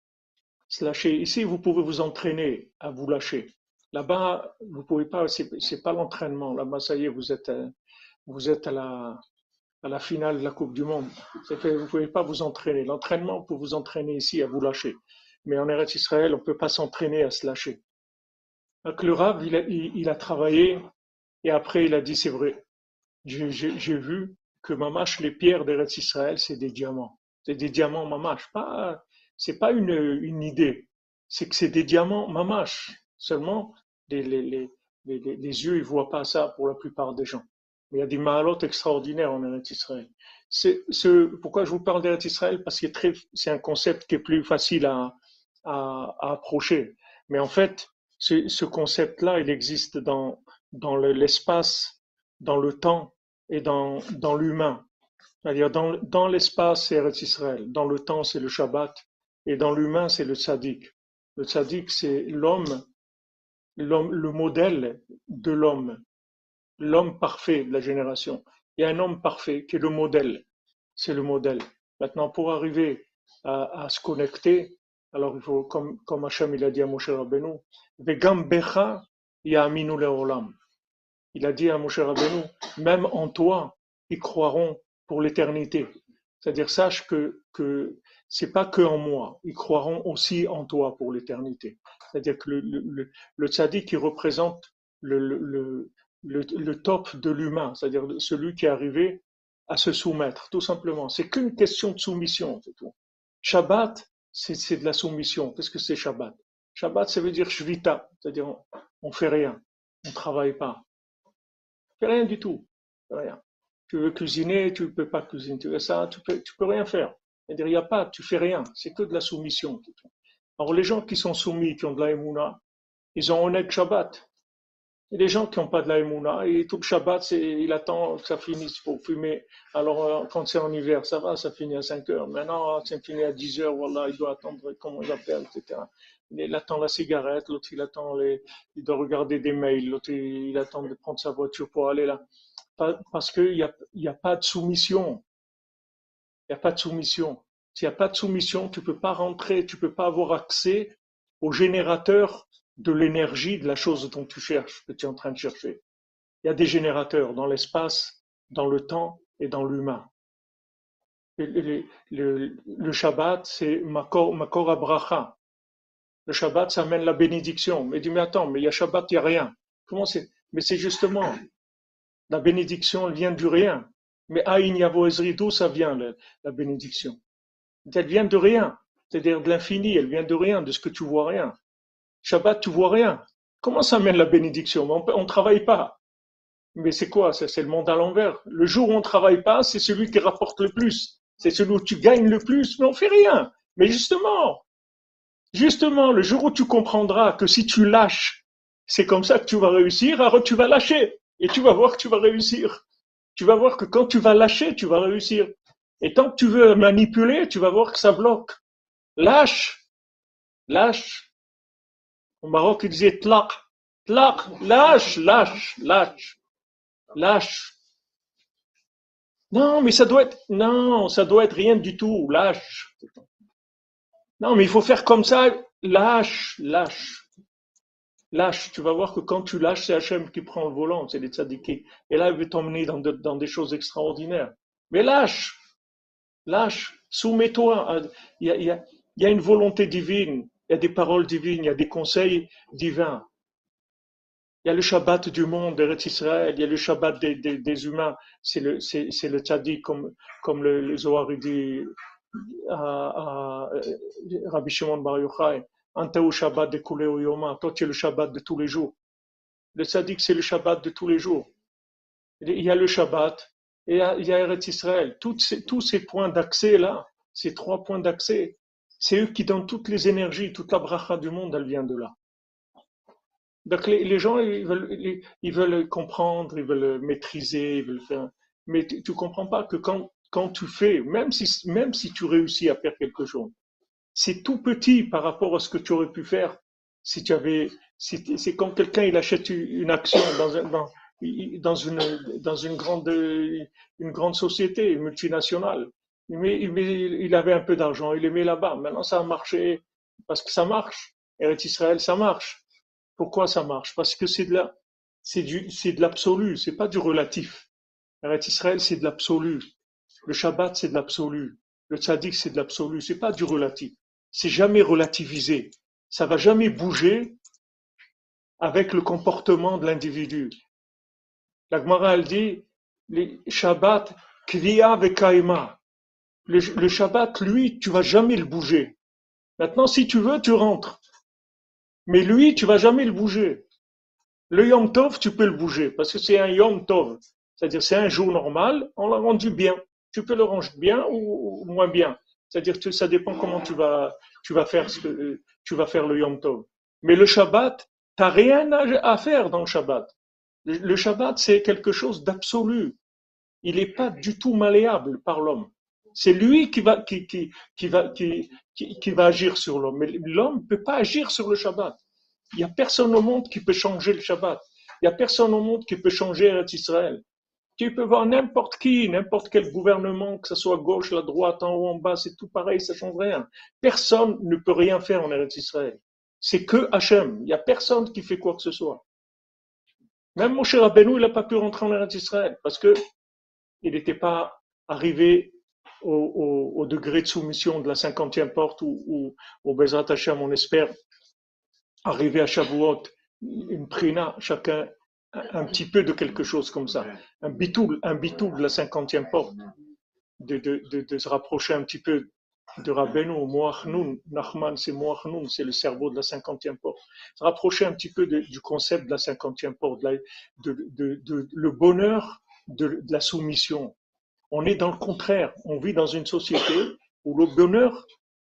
Speaker 2: Se lâcher. Ici, vous pouvez vous entraîner à vous lâcher. Là-bas, vous pouvez pas, c'est pas l'entraînement. Là-bas, ça y est, vous êtes, euh, vous êtes à la, à la finale de la Coupe du Monde. Fait, vous pouvez pas vous entraîner. L'entraînement, pour vous entraîner ici, à vous lâcher. Mais en Eretz Israël, on peut pas s'entraîner à se lâcher. Donc le Rav, il a, il, a travaillé et après il a dit c'est vrai. J'ai vu que Mamash, les pierres d'Eretz Israël, c'est des diamants. C'est des diamants Mamash. Pas, c'est pas une, une idée. C'est que c'est des diamants Mamash. Seulement, les, les, les, yeux, ils voient pas ça pour la plupart des gens. Il y a des mahalotes extraordinaires en Eretz Israël. C'est, pourquoi je vous parle d'Eretz Israël? Parce que c'est un concept qui est plus facile à, approcher. Mais en fait, ce concept-là, il existe dans, l'espace, dans le temps et dans, l'humain. C'est-à-dire dans, l'espace, c'est Eretz Israël. Dans le temps, c'est le Shabbat. Et dans l'humain, c'est le tzaddik. Le tzaddik, c'est l'homme, le modèle de l'homme. L'homme parfait de la génération. Il y a un homme parfait qui est le modèle. C'est le modèle. Maintenant, pour arriver à, se connecter, alors il faut, comme, comme Hachem il a dit à Moshe Rabbeinu, becha ya'aminu le'olam. Il a dit à Moshe Rabbeinu, même en toi, ils croiront pour l'éternité. C'est-à-dire, sache que c'est pas que en moi, ils croiront aussi en toi pour l'éternité. C'est-à-dire que le, le, le tzaddik, il représente le, top de l'humain, c'est-à-dire celui qui est arrivé à se soumettre, tout simplement. C'est qu'une question de soumission, c'est tout. Shabbat, c'est de la soumission. Qu'est-ce que c'est Shabbat? Shabbat, ça veut dire shvita, c'est-à-dire on, ne fait rien, on travaille pas. On fait rien du tout, rien. Tu veux cuisiner, tu peux pas cuisiner, tu veux ça, tu peux, tu peux rien faire. Il n'y a pas, tu fais rien, c'est que de la soumission. Alors les gens qui sont soumis, qui ont de la ils ont un Shabbat. Et les gens qui n'ont pas de la émouna, et tout le Shabbat, il attend que ça finisse pour fumer. Alors, euh, quand c'est en hiver, ça va, ça finit à 5 heures. Maintenant, ça finit à 10 heures, voilà, il doit attendre, comment il appelle, etc. Il attend la cigarette, l'autre, il attend il doit regarder des mails, l'autre, il attend de prendre sa voiture pour aller là. Parce qu'il n'y a, y a pas de soumission. Il n'y a pas de soumission. S'il n'y a pas de soumission, tu peux pas rentrer, tu peux pas avoir accès au générateur de l'énergie de la chose dont tu cherches, que tu es en train de chercher. Il y a des générateurs dans l'espace, dans le temps et dans l'humain. Le, Shabbat, c'est Makor, Makor Abracha. Le Shabbat, ça amène la bénédiction. Mais dis, mais attends, mais il y a Shabbat, il n'y a rien. Comment c'est? Mais c'est justement, la bénédiction, vient du rien. Mais Aïn Yavo Ezri, d'où ça vient, la, la bénédiction? Elle vient de rien. C'est-à-dire de l'infini, elle vient de rien, de ce que tu vois rien. Shabbat, tu vois rien. Comment ça mène la bénédiction? On ne travaille pas. Mais c'est quoi? C'est le monde à l'envers. Le jour où on ne travaille pas, c'est celui qui rapporte le plus. C'est celui où tu gagnes le plus, mais on fait rien. Mais justement, justement, le jour où tu comprendras que si tu lâches, c'est comme ça que tu vas réussir, alors tu vas lâcher. Et tu vas voir que tu vas réussir. Tu vas voir que quand tu vas lâcher, tu vas réussir. Et tant que tu veux manipuler, tu vas voir que ça bloque. Lâche. Lâche. Au Maroc, ils disaient tlaq. Tlaq, lâche, lâche, lâche, lâche. Non, mais ça doit être, non, ça doit être rien du tout, lâche. Non, mais il faut faire comme ça, lâche, lâche. Lâche, tu vas voir que quand tu lâches, c'est Hachem qui prend le volant, c'est les tzadikis. Et là, il veut t'emmener dans, dans des choses extraordinaires. Mais lâche, lâche, soumets-toi. Il y a, une volonté divine. Il y a des paroles divines, il y a des conseils divins. Il y a le Shabbat du monde, d'Eretz Israël, il y a le Shabbat des, humains, c'est le, c'est, comme, comme le, Zohar dit à, à, Rabbi Shimon Bar Yochai, Antaou Shabbat de Kuleo Yoma, toi tu es le Shabbat de tous les jours. Le tzaddik, c'est le Shabbat de tous les jours. Il y a le Shabbat, et il y a, Eretz Israël. Tous ces points d'accès là, ces trois points d'accès, c'est eux qui donnent toutes les énergies, toute la bracha du monde, elle vient de là. Donc les, gens, ils veulent, comprendre, ils veulent maîtriser, ils veulent faire. Mais tu, ne comprends pas que quand, quand tu fais, même si, même si tu réussis à faire quelque chose, c'est tout petit par rapport à ce que tu aurais pu faire si tu avais. C'est quand quelqu'un il achète une action dans, un, dans, dans une grande une société multinationale il, avait un peu d'argent, il les met là-bas. Maintenant, ça a marché parce que ça marche. Eretz Israël, ça marche. Pourquoi ça marche? Parce que c'est de la, c'est du, l'absolu, c'est pas du relatif. Eretz Israël, c'est de l'absolu. Le Shabbat, c'est de l'absolu. Le Tzaddik, c'est de l'absolu. C'est pas du relatif. C'est jamais relativisé. Ça va jamais bouger avec le comportement de l'individu. La Gemara, elle dit, le Shabbat, kriya vekaima. Le, le Shabbat, lui, tu vas jamais le bouger. Maintenant, si tu veux, tu rentres. Mais lui, tu vas jamais le bouger. Le Yom Tov, tu peux le bouger, parce que c'est un Yom Tov. C'est-à-dire, c'est un jour normal, on l'a rendu bien. Tu peux le ranger bien ou, moins bien. C'est-à-dire que ça dépend comment tu vas, tu vas faire ce tu vas faire le Yom Tov. Mais le Shabbat, t'as rien à faire dans le Shabbat. Le Shabbat, c'est quelque chose d'absolu. Il n'est pas du tout malléable par l'homme. C'est lui qui va, qui, qui, qui va, qui, qui, va agir sur l'homme. Mais l'homme ne peut pas agir sur le Shabbat. Il n'y a personne au monde qui peut changer le Shabbat. Il n'y a personne au monde qui peut changer Israël. Tu peux voir n'importe qui, n'importe quel gouvernement, que ce soit gauche, la droite, en haut, en bas, c'est tout pareil, ça change rien. Personne ne peut rien faire en Eretz Israël. C'est que Hachem. Il n'y a personne qui fait quoi que ce soit. Même Moshe Rabbeinu, il n'a pas pu rentrer en Eretz Israël parce que il n'était pas arrivé au, degré de soumission de la cinquantième porte ou au Bezrat Hachem, on espère, arriver à Shavuot, une prina, chacun un petit peu de quelque chose comme ça, un bitoul, un bitoul de la cinquantième porte, de, se rapprocher un petit peu de Rabbeinu, Moachnoun, Nachman c'est Moachnoun, c'est le cerveau de la cinquantième porte, rapprocher un petit peu du concept de la cinquantième porte, de, de, le bonheur de, la soumission. On est dans le contraire, on vit dans une société où le bonheur,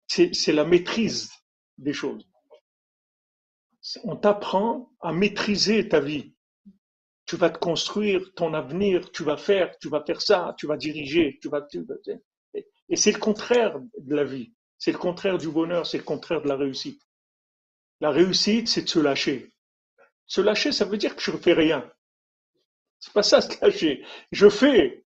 Speaker 2: c'est la maîtrise des choses. On t'apprend à maîtriser ta vie tu vas te construire ton avenir, tu vas faire, tu vas faire ça, tu vas diriger, tu vas. et c'est le contraire de la vie, c'est le contraire du bonheur, c'est le contraire de la réussite. La réussite, c'est de se lâcher. Se lâcher, ça veut dire que je ne fais rien. C'est pas ça, se lâcher. Je fais,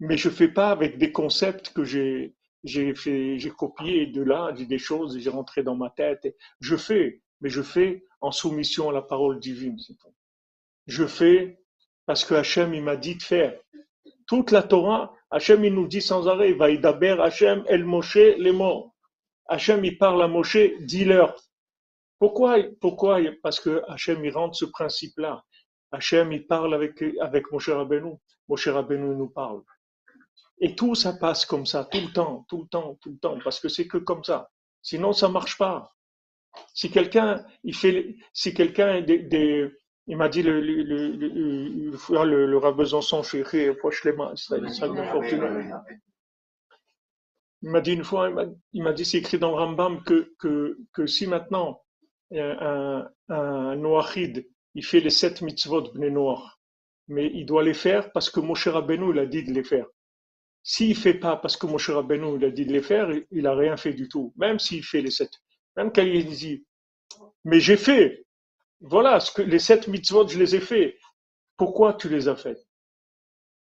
Speaker 2: mais je fais pas avec des concepts que j'ai j'ai j'ai copié de là, j'ai des choses, j'ai rentré dans ma tête. Je fais, mais je fais en soumission à la parole divine. Je fais parce que Hachem, il m'a dit de faire. Toute la Torah, Hachem, il nous dit sans arrêt, va Vaïdaber Hachem, El Moshe, les morts. Hachem, il parle à Moshe, dis-leur. Pourquoi, pourquoi? Parce que Hachem, il rentre ce principe-là. Hachem, il parle avec, avec Moshe Rabbeinu. Moshe Rabbeinu nous parle. Et tout ça passe comme ça, tout le temps, tout le temps, tout le temps, parce que c'est que comme ça. Sinon, ça marche pas. Si quelqu'un, il fait, si quelqu'un des, il m'a dit le, le, le, le, le, le Rav Besançon, mains, Il m'a dit une fois, il m'a dit, c'est écrit dans le Rambam que, que, que si maintenant un, un Noachid, il fait les sept mitzvot bnei noirs, mais il doit les faire parce que Moshe Rabbeinu, il a dit de les faire. S'il fait pas parce que Moshe Rabbeinu, il a dit de les faire, il a rien fait du tout, même s'il fait les sept. Même quand il dit, mais j'ai fait, voilà, les sept mitzvot, je les ai faits. Pourquoi tu les as faits?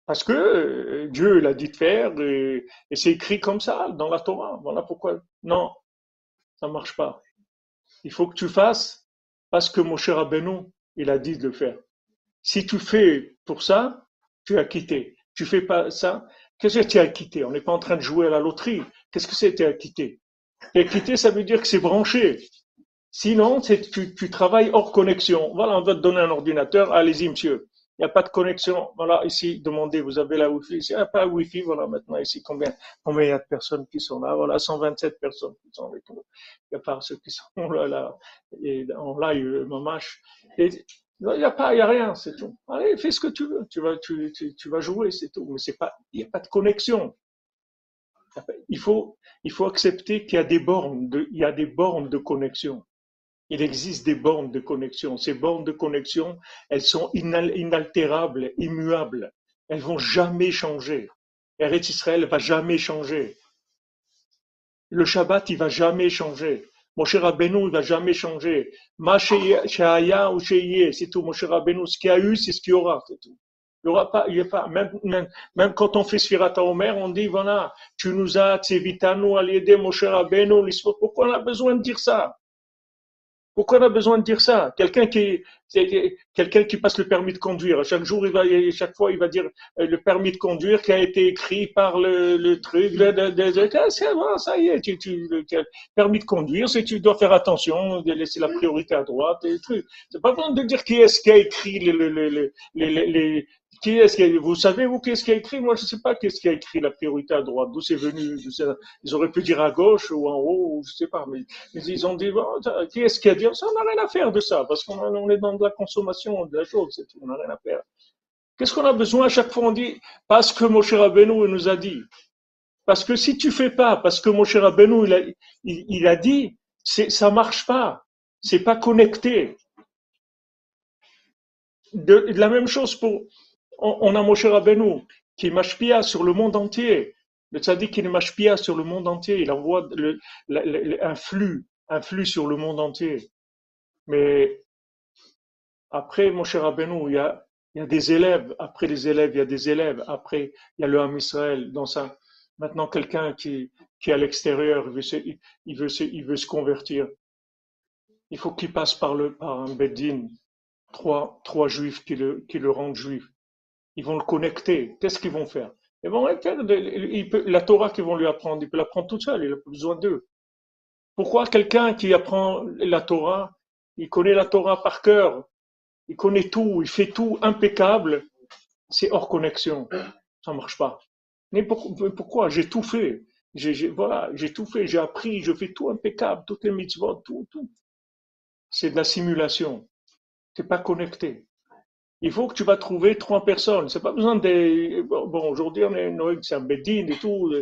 Speaker 2: Parce que euh, Dieu l'a dit de faire et, c'est écrit comme ça dans la Torah. Voilà pourquoi. Non, ça marche pas. Il faut que tu fasses parce que mon cher Rabbeinu, il a dit de le faire. Si tu fais pour ça, tu as quitté. Tu fais pas ça, qu'est-ce que tu as quitté? On n'est pas en train de jouer à la loterie. Qu'est-ce que c'est tu as quitté quitté, ça veut dire que c'est branché. Sinon, tu, tu travailles hors connexion. Voilà, on va te donner un ordinateur. Allez-y, monsieur. Il n'y a pas de connexion. Voilà, ici, demandez, vous avez la Wi-Fi. Il n'y a pas Wi-Fi. Voilà, maintenant, ici, combien, combien il y a de personnes qui sont là? Voilà, 127 personnes qui sont avec nous. Il n'y a pas ceux qui sont là, là, et en live, mamache. Et, il n'y a pas, il y a rien, c'est tout. Allez, fais ce que tu veux. Tu vas, tu, tu, tu vas jouer, c'est tout. Mais c'est pas, il n'y a pas de connexion. Il faut, il faut accepter qu'il y a des bornes de, il y a des bornes de connexion. Il existe des bornes de connexion. Ces bornes de connexion, elles sont inaltérables, immuables. Elles vont jamais changer. Eretz Israël va jamais changer. Le Shabbat, il va jamais changer. Moshe Rabbeinu, il va jamais changer. Ma sheaya ou c'est tout. Moshe Rabbeinu, ce qu'il y a eu, c'est ce qu'il y aura, c'est tout. Il y aura pas, il y a pas, même, même, même quand on fait Sfirata Omer, on dit, voilà, tu nous as, tzevitanu al Moshe Rabbeinu, pourquoi on a besoin de dire ça? Pourquoi on a besoin de dire ça? Quelqu'un qui, quelqu'un qui passe le permis de conduire, chaque jour, il va, chaque fois, il va dire euh, le permis de conduire qui a été écrit par le, truc. Le, le, ça y est, tu, le permis de conduire, c'est tu dois faire attention, de laisser la priorité à droite et trucs. C'est pas besoin de dire qui est-ce qui a écrit les, les, qui est-ce qui vous savez, vous, qu'est-ce qui a écrit? Moi, je ne sais pas qu'est-ce qui a écrit la priorité à droite, d'où c'est venu? Je sais, ils auraient pu dire à gauche ou en haut, ou je ne sais pas, mais, ils ont dit, bon, qui est-ce qui a dit? Ça On n'a rien à faire de ça, parce qu'on est dans de la consommation de la chose, c'est on n'a rien à faire. Qu'est-ce qu'on a besoin à chaque fois? On dit, parce que mon cher Rabbeinu nous a dit. Parce que si tu fais pas, parce que mon cher Rabbeinu, il a, il, a dit, ça marche pas. C'est pas connecté. De, la même chose pour, on, a Moshe Rabbeinu qui mashpia sur le monde entier. Le tzaddik qui est mashpia sur le monde entier. Il envoie un flux, un flux sur le monde entier. Mais après Moshe Rabbeinu, il y a, il y a des élèves. Après les élèves, il y a des élèves. Après, il y a le Ham Israël. Dans maintenant, quelqu'un qui, qui est à l'extérieur, il veut, se, il, veut il veut se convertir. Il faut qu'il passe par, le, par un beddin, trois, trois juifs qui le, qui le rendent juif ils vont le connecter. Qu'est-ce qu'ils vont faire? Ils vont la Torah qu'ils vont lui apprendre, il peut l'apprendre tout seul, il n'a pas besoin d'eux. Pourquoi quelqu'un qui apprend la Torah, il connaît la Torah par cœur, il connaît tout, il fait tout impeccable, c'est hors connexion, ça ne marche pas. Mais pourquoi? J'ai tout fait. Voilà, j'ai tout fait, j'ai appris, je fais tout impeccable, toutes les mitzvot, tout, tout. C'est de la simulation. C'est pas connecté il faut que tu vas trouver trois personnes. C'est pas besoin de. Bon, aujourd'hui, on est c'est un bedin et tout.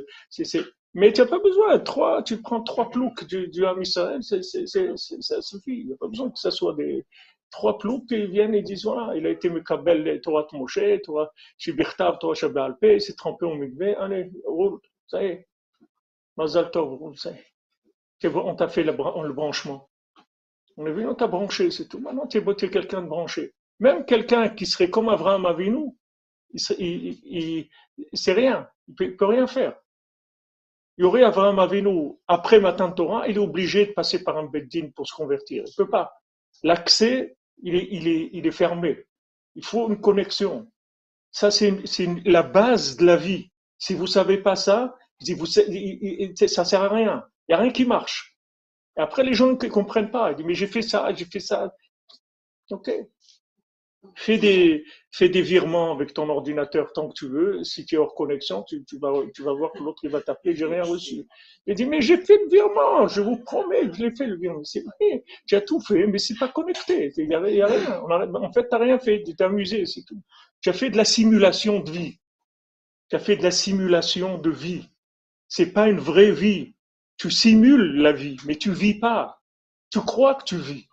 Speaker 2: Mais tu n'as pas besoin. Trois, tu prends trois ploucs du, du ça suffit. Il n'y a pas besoin que ce soit des trois ploucs qui viennent et disent voilà, il a été Mekabel Torah Moshe, Torah Shibirtav, Torah Shabbat il s'est trempé au Mikveh. Allez, roule, ça y est. Mazal Tov, roule, ça y est. On t'a fait le branchement. On est venu, on t'a branché, c'est tout. Maintenant, tu es quelqu'un de branché. Même quelqu'un qui serait comme Abraham Avinu, il, il, c'est rien, il peut, peut rien faire. Il y aurait Abraham Avinu après Matan Torah, il est obligé de passer par un Beddin pour se convertir. Il ne peut pas. L'accès, il est, il, est, il est fermé. Il faut une connexion. Ça, c'est la base de la vie. Si vous savez pas ça, vous, ça sert à rien. Il n'y a rien qui marche. Et après, les gens ne comprennent pas. Ils disent, mais j'ai fait ça, j'ai fait ça. Ok. Fais des, virements avec ton ordinateur tant que tu veux. Si tu es hors connexion, tu, vas, voir que l'autre va t'appeler, j'ai rien reçu. Il dit, mais j'ai fait le virement, je vous promets que je l'ai fait le virement. C'est vrai, tu as tout fait, mais c'est pas connecté. Il y a, rien. en fait, tu n'as rien fait, tu t'es amusé, c'est tout. Tu as fait de la simulation de vie. Tu as fait de la simulation de vie. C'est pas une vraie vie. Tu simules la vie, mais tu vis pas. Tu crois que tu vis.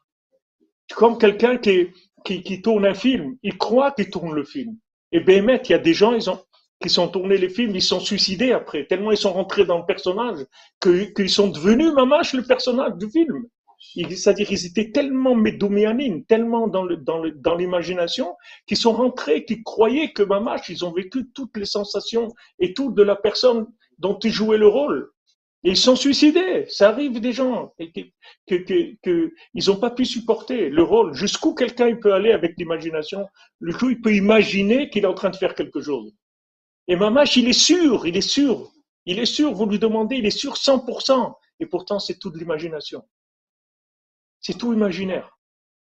Speaker 2: Comme quelqu'un qui est, qui, qui tourne un film, ils croient qu'ils tournent le film. Et ben, il y a des gens, ils ont, qui sont tournés les films, ils sont suicidés après, tellement ils sont rentrés dans le personnage, qu'ils sont devenus mamache le personnage du film. C'est-à-dire qu'ils étaient tellement médomianines, tellement dans le, dans dans l'imagination, qu'ils sont rentrés, qu'ils croyaient que mamache, ils ont vécu toutes les sensations et tout de la personne dont ils jouaient le rôle ils sont suicidés. Ça arrive des gens que, ils n'ont pas pu supporter le rôle. Jusqu'où quelqu'un peut aller avec l'imagination? Le coup, il peut imaginer qu'il est en train de faire quelque chose. Et Mamache, il est sûr, il est sûr, il est sûr. Vous lui demandez, il est sûr 100%. Et pourtant, c'est tout de l'imagination. C'est tout imaginaire.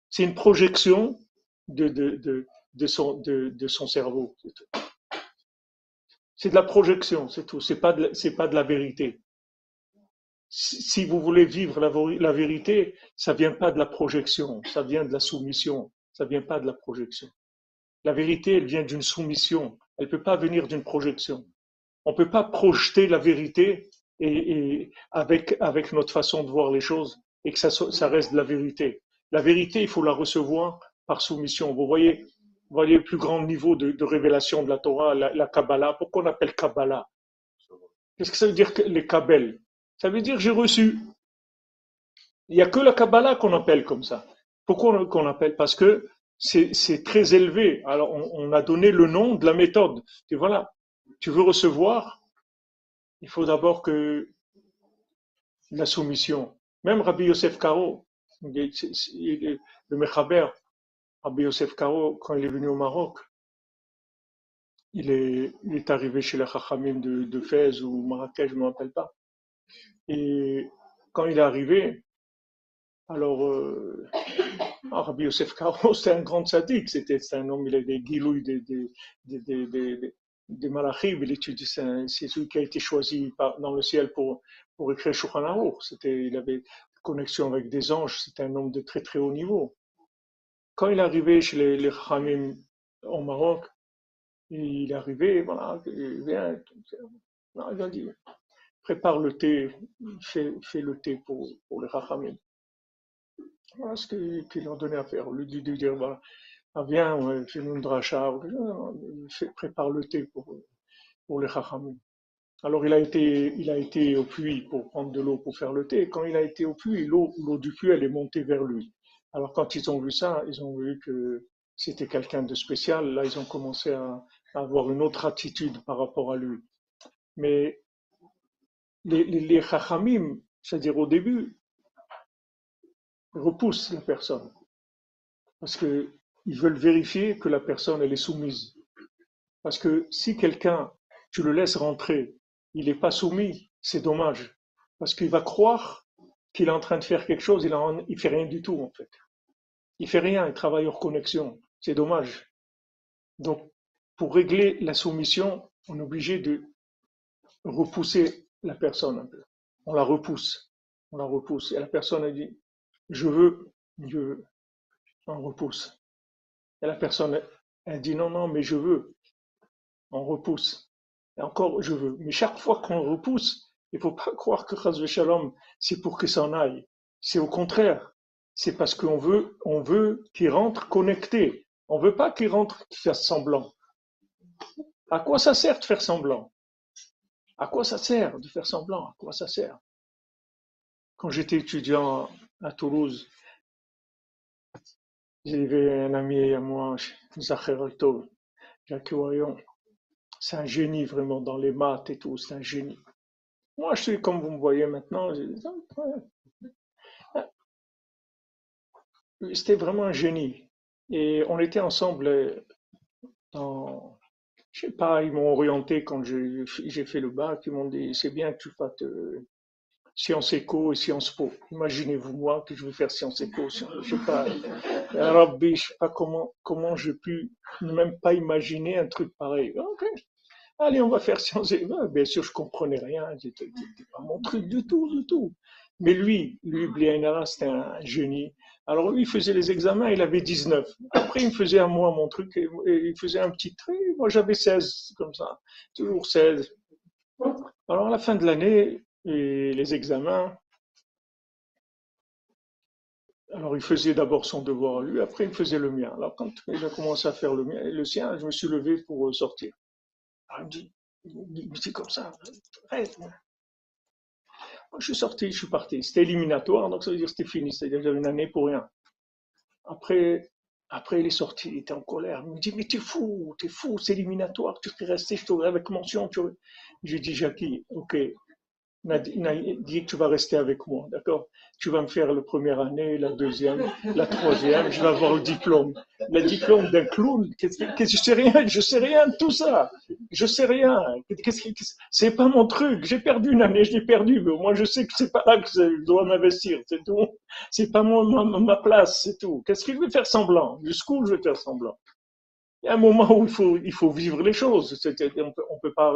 Speaker 2: C'est une projection de, de, de, son, de, son cerveau. C'est de la projection, c'est tout. C'est pas c'est pas de la vérité si vous voulez vivre la, vérité, ça vient pas de la projection, ça vient de la soumission, ça vient pas de la projection. La vérité, elle vient d'une soumission, elle peut pas venir d'une projection. On peut pas projeter la vérité et, avec, avec notre façon de voir les choses et que ça, reste de la vérité. La vérité, il faut la recevoir par soumission. Vous voyez, voyez le plus grand niveau de, révélation de la Torah, la, Kabbalah. Pourquoi on appelle Kabbalah? Qu'est-ce que ça veut dire les Kabbel ça veut dire j'ai reçu. Il n'y a que la Kabbalah qu'on appelle comme ça. Pourquoi qu'on appelle? Parce que c'est très élevé. Alors on, a donné le nom de la méthode. Voilà, tu veux recevoir, il faut d'abord que la soumission. Même Rabbi Yosef Karo, Le Mechaber, Rabbi Yosef Karo, quand il est venu au Maroc, il est, il est arrivé chez les Chachamim de, de Fès ou Marrakech, je ne me rappelle pas. Et quand il est arrivé, alors, euh, ah, Rabbi Yosef Karo, c'était un grand sadique, c'était un homme, il a des guilouilles, des, des, des, des, des, malachim, c'est celui qui a été choisi par, dans le ciel pour, pour écrire Shulchan. C'était, il avait connexion avec des anges, c'était un homme de très très haut niveau. Quand il est arrivé chez les, les Khamim au Maroc, il est arrivé, voilà, il vient, il a dit, prépare le thé, fais, fais le thé pour, pour les Rachamim. Voilà ce qu'il leur donnait à faire. Au lieu de dire, voilà, ah, viens, fais-nous une dracha, prépare le thé pour, pour les Rachamim. Alors il a été, il a été au puits pour prendre de l'eau pour faire le thé. Quand il a été au puits, l'eau, l'eau du puits, elle est montée vers lui. Alors quand ils ont vu ça, ils ont vu que c'était quelqu'un de spécial. Là, ils ont commencé à, avoir une autre attitude par rapport à lui. Mais les, les, chachamim, c'est-à-dire au début, repoussent la personne. Parce qu'ils veulent vérifier que la personne, elle est soumise. Parce que si quelqu'un, tu le laisses rentrer, il n'est pas soumis, c'est dommage. Parce qu'il va croire qu'il est en train de faire quelque chose, il ne fait rien du tout en fait. Il fait rien, il travaille hors connexion. C'est dommage. Donc, pour régler la soumission, on est obligé de repousser la personne. On la repousse. On la repousse. Et la personne a dit, je veux, je veux. On repousse. Et la personne, elle dit, non, non, mais je veux. On repousse. Et encore, je veux. Mais chaque fois qu'on repousse, il faut pas croire que Chazve c'est pour qu'il s'en aille. C'est au contraire. C'est parce qu'on veut, on veut qu'il rentre connecté. On veut pas qu'il rentre, qu'il fasse semblant. À quoi ça sert de faire semblant? À quoi ça sert de faire semblant? À quoi ça sert? Quand j'étais étudiant à Toulouse, j'avais un ami à moi, Zacher Altov, Jacques Wayon. C'est un génie vraiment dans les maths et tout, c'est un génie. Moi, je suis comme vous me voyez maintenant. C'était vraiment un génie. Et on était ensemble dans, je sais pas, ils m'ont orienté quand j'ai fait le bac, ils m'ont dit, c'est bien que tu fasses euh, Sciences Éco et Sciences Po. Imaginez-vous moi que je veux faire Sciences Éco, je sais pas. Rabbi, je sais pas comment, comment j'ai pu même pas imaginer un truc pareil. Allez, on va faire Sciences Éco. Bien sûr, je comprenais rien, c'était pas mon truc du tout, du tout. Mais lui, lui, Bliainara, c'était un génie. Alors lui, il faisait les examens, il avait 19. Après, il me faisait à moi mon truc, et, il faisait un petit trait. Moi, j'avais 16, comme ça. Toujours 16. Alors, à la fin de l'année, les examens, alors il faisait d'abord son devoir à lui, après il faisait le mien. Alors quand il a commencé à faire le mien, le sien, je me suis levé pour sortir. Alors, il me dit, dit comme ça, je suis sorti, je suis parti. C'était éliminatoire, donc ça veut dire que c'était fini. C'est-à-dire j'avais une année pour rien. Après, après, il est sorti, il était en colère. Il me dit, mais t'es fou, t'es fou, c'est éliminatoire, tu serais resté, je t'aurais avec mention. Tu... J'ai dit, Jackie, ok, dit que tu vas rester avec moi, d'accord? Tu vas me faire la première année, la deuxième, la troisième, je vais avoir le diplôme. Le diplôme d'un clown, je sais rien, je sais rien de tout ça. Je sais rien. C'est pas mon truc. J'ai perdu une année, je l'ai perdu, mais moi je sais que c'est pas là que je dois m'investir, c'est tout. C'est pas ma, ma place, c'est tout. Qu'est-ce que je vais faire semblant? Jusqu'où je vais faire semblant? Il y a un moment où il faut, il faut vivre les choses. On peut, on peut pas.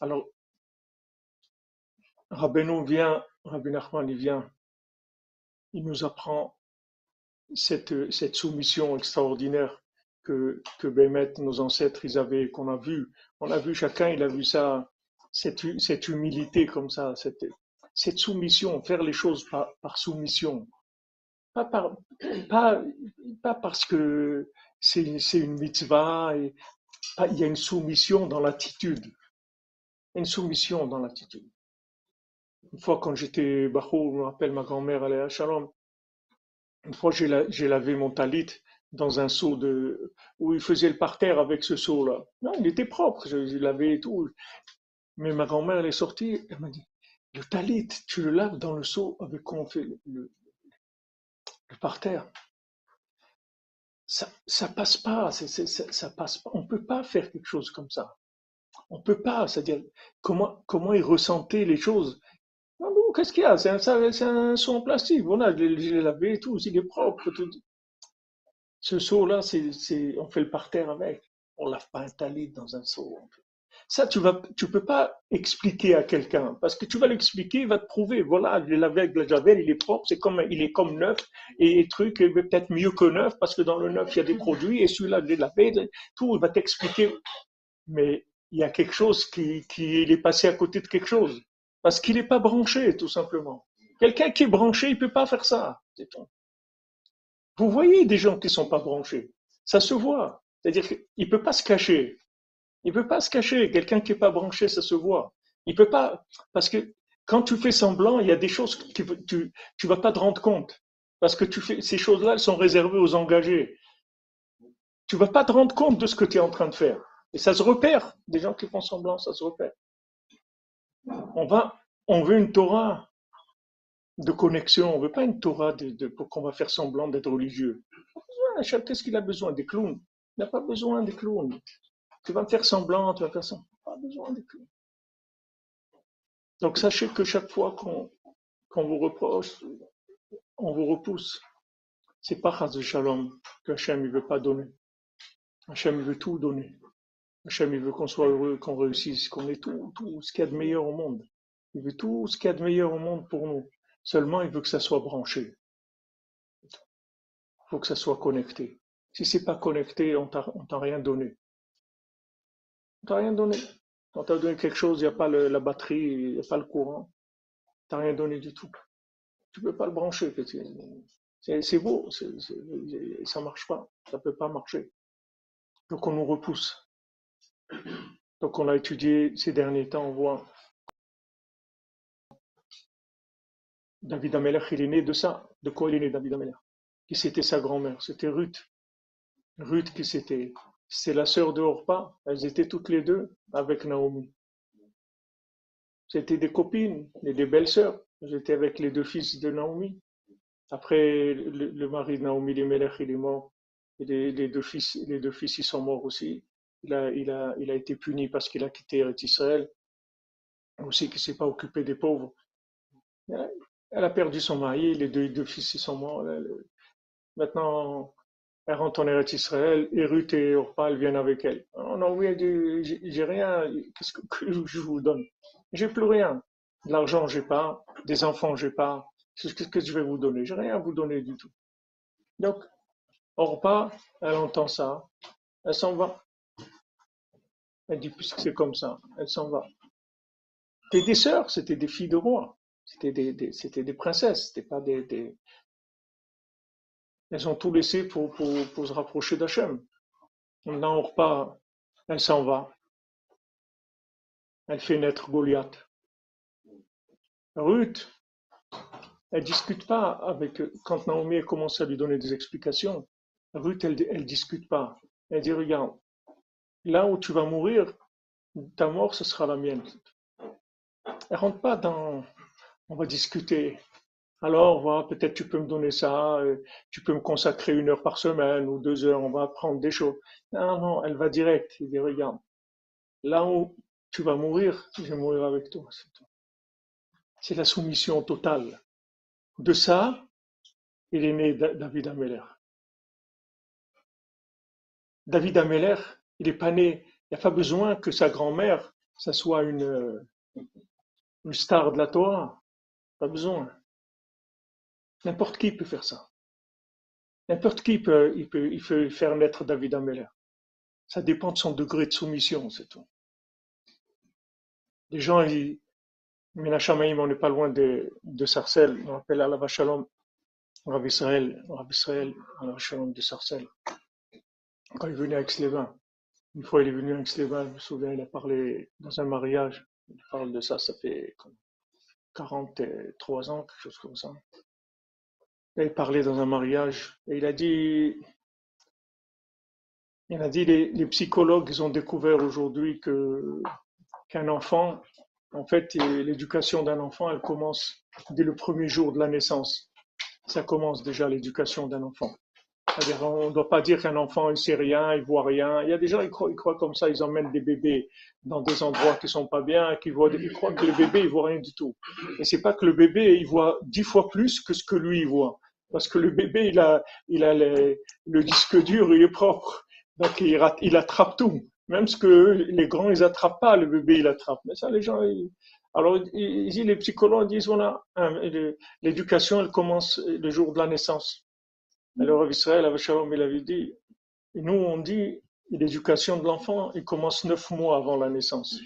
Speaker 2: Alors, Rabbeinu vient, Rabbi il vient, il nous apprend cette, cette soumission extraordinaire que, que Bémet, nos ancêtres, ils avaient, qu'on a vu. On a vu chacun, il a vu ça, cette, cette humilité comme ça, cette, cette soumission, faire les choses par, soumission. Pas, pas, pas parce que c'est, c'est une mitzvah, et, pas, il y a une soumission dans l'attitude. Une soumission dans l'attitude. Une fois, quand j'étais Bahou, je me rappelle, ma grand-mère allait à Shalom. Une fois, j'ai lavé mon talit dans un seau de, où il faisait le parterre avec ce seau-là. Non, il était propre, je, l'avais lavais et tout. Mais ma grand-mère, elle est sortie, elle m'a dit, le talit, tu le laves dans le seau avec quoi on fait le, parterre? Ça, ça passe pas, ça passe pas. On peut pas faire quelque chose comme ça. On peut pas, c'est-à-dire comment comment il ressentait les choses. Qu'est-ce qu'il y a? C'est un, un seau en plastique. Voilà, je l'ai lavé et tout, il est propre. Ce seau-là, on fait le parterre avec. On lave pas un talit dans un seau. Ça, tu tu peux pas expliquer à quelqu'un parce que tu vas l'expliquer, il va te prouver. Voilà, je l'ai lavé avec la javel, il est propre, c'est comme, il est comme neuf et le truc peut-être mieux que neuf parce que dans le neuf il y a des produits et celui-là je l'ai lavé, tout, il va t'expliquer. Mais il y a quelque chose qui, qui est passé à côté de quelque chose parce qu'il n'est pas branché, tout simplement. Quelqu'un qui est branché, il peut pas faire ça. Vous voyez des gens qui sont pas branchés. Ça se voit. C'est-à-dire qu'il peut pas se cacher. Il peut pas se cacher. Quelqu'un qui est pas branché, ça se voit. Il peut pas, parce que quand tu fais semblant, il y a des choses que tu, tu vas pas te rendre compte. Parce que tu fais, ces choses-là, elles sont réservées aux engagés. Tu vas pas te rendre compte de ce que tu es en train de faire. Et ça se repère. Des gens qui font semblant, ça se repère. On va, on veut une Torah de connexion. On veut pas une Torah pour qu'on va faire semblant d'être religieux. Qu'est-ce qu'il a besoin? Des clowns. Il n'a pas besoin des clowns. Tu vas me faire semblant, tu vas faire ça. Pas besoin de tout. Donc sachez que chaque fois qu'on vous reproche, on vous repousse. C'est pas Chaz de Shalom que Hachem ne veut pas donner. Hachem veut tout donner. Hachem il veut qu'on soit heureux, qu'on réussisse, qu'on ait tout, tout ce qu'il y a de meilleur au monde. Il veut tout ce qu'il y a de meilleur au monde pour nous. Seulement, il veut que ça soit branché. Il faut que ça soit connecté. Si c'est pas connecté, on t'a rien donné. Tu n'as rien donné. Tu as donné quelque chose, il n'y a pas la batterie, il n'y a pas le courant. Tu n'as rien donné du tout. Tu ne peux pas le brancher. C'est beau, ça ne marche pas. Ça ne peut pas marcher. Donc on nous repousse. Donc on a étudié ces derniers temps, on voit David Ameller, il est né de ça. De quoi il est né, David Ameller? Qui c'était sa grand-mère? C'était Ruth. Ruth qui c'était c'est la sœur de Orpa. Elles étaient toutes les deux avec Naomi. C'était des copines et des belles sœurs. J'étais avec les deux fils de Naomi. Après, le, mari de Naomi, Melech, il est mort. Et les, deux fils, les deux fils, ils sont morts aussi. Il a, été puni parce qu'il a quitté Israël. Aussi qu'il s'est pas occupé des pauvres. Elle a perdu son mari, les deux, fils, ils sont morts. Maintenant, elle rentre en Eretz Israël, et Ruth et Orpa, elles viennent avec elle. Oh non, oui, j'ai rien, qu'est-ce que je vous donne? J'ai plus rien. De l'argent, j'ai pas. Des enfants, j'ai pas. Qu'est-ce que je vais vous donner? J'ai rien à vous donner du tout. Donc, Orpa, elle entend ça, elle s'en va. Elle dit, puisque c'est comme ça, elle s'en va. C'était des sœurs, c'était des filles de roi. C'était des, princesses, c'était pas des, elles ont tout laissé pour, se rapprocher d'Hachem. Maintenant, pas, elle s'en va. Elle fait naître Goliath. Ruth, elle discute pas avec, quand Naomi a commencé à lui donner des explications, Ruth, elle, elle discute pas. Elle dit, regarde, là où tu vas mourir, ta mort, ce sera la mienne. Elle rentre pas dans, on va discuter. Alors, voilà, peut-être tu peux me donner ça, euh, tu peux me consacrer une heure par semaine ou deux heures, on va apprendre des choses. Non, non, elle va direct. Il dit, regarde, là où tu vas mourir, je vais mourir avec toi. C'est la soumission totale. De ça, il est né David Ameller. David Ameller, il n'est pas né, il n'y a pas besoin que sa grand-mère, ça soit une, une star de la Torah. Pas besoin. N'importe qui peut faire ça. N'importe qui peut, il peut, il faire naître David Ameller. Ça dépend de son degré de soumission, c'est tout. Les gens, ils, on n'est pas loin de, de Sarcelles, on appelle Allah Shalom, Rav Israël, Rav Israël, Allah Shalom de Sarcelles. Quand il est venu à Aix-les-Bains, une fois il est venu à Aix-les-Bains, je me souviens, il a parlé dans un mariage, il parle de ça, ça fait 43 ans, quelque chose comme ça il parlait dans un mariage et il a dit, il a dit les, psychologues ont découvert aujourd'hui que qu'un enfant, en fait, l'éducation d'un enfant, elle commence dès le premier jour de la naissance. Ça commence déjà l'éducation d'un enfant. On ne doit pas dire qu'un enfant, il sait rien, il voit rien. Il y a des gens, ils croient, comme ça, ils emmènent des bébés dans des endroits qui sont pas bien, qui voient, ils croient que le bébé, il voit rien du tout. Et c'est pas que le bébé, il voit dix fois plus que ce que lui, il voit. Parce que le bébé, il a, a le disque dur, il est propre. Donc, il, attrape tout. Même ce que les grands, ils attrapent pas, le bébé, il attrape. Mais ça, les gens, alors, ils- les psychologues disent, voilà, hein, l'éducation, elle commence le jour de la naissance. Alors, Israël, avec Shalom, il avait dit, nous, on dit, l'éducation de l'enfant, il commence neuf mois avant la naissance.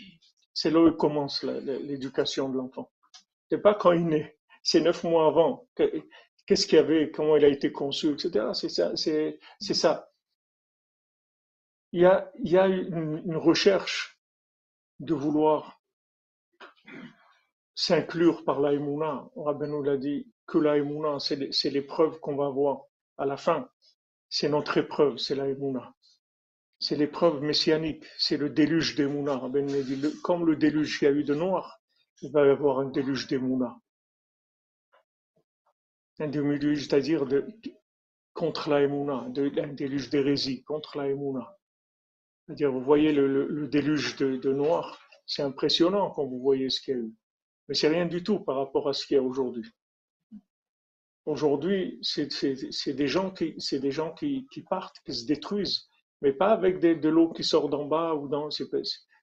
Speaker 2: C'est là où commence l'éducation de l'enfant. C'est pas quand il naît, c'est neuf mois avant. Que- Qu'est-ce qu'il y avait, comment il a été conçu, etc. C'est ça. Il y a, une, recherche de vouloir s'inclure par la Emouna. Rabbeinu l'a dit, que la Emouna, c'est les- c'est l'épreuve qu'on va avoir à la fin. C'est notre épreuve, c'est la Emouna. C'est l'épreuve messianique, c'est le déluge d'Emouna. Comme le déluge qu'il y a eu de Noir, il va y avoir un déluge d'Emouna. Un déluge, c'est-à-dire contre la Emouna, un déluge d'hérésie contre la Emouna. C'est-à-dire, vous voyez le déluge de, de Noir, c'est impressionnant quand vous voyez ce qu'il y a eu. Mais c'est rien du tout par rapport à ce qu'il y a aujourd'hui. Aujourd'hui, c'est des gens, qui, partent, qui se détruisent, mais pas avec de l'eau qui sort d'en bas ou dans.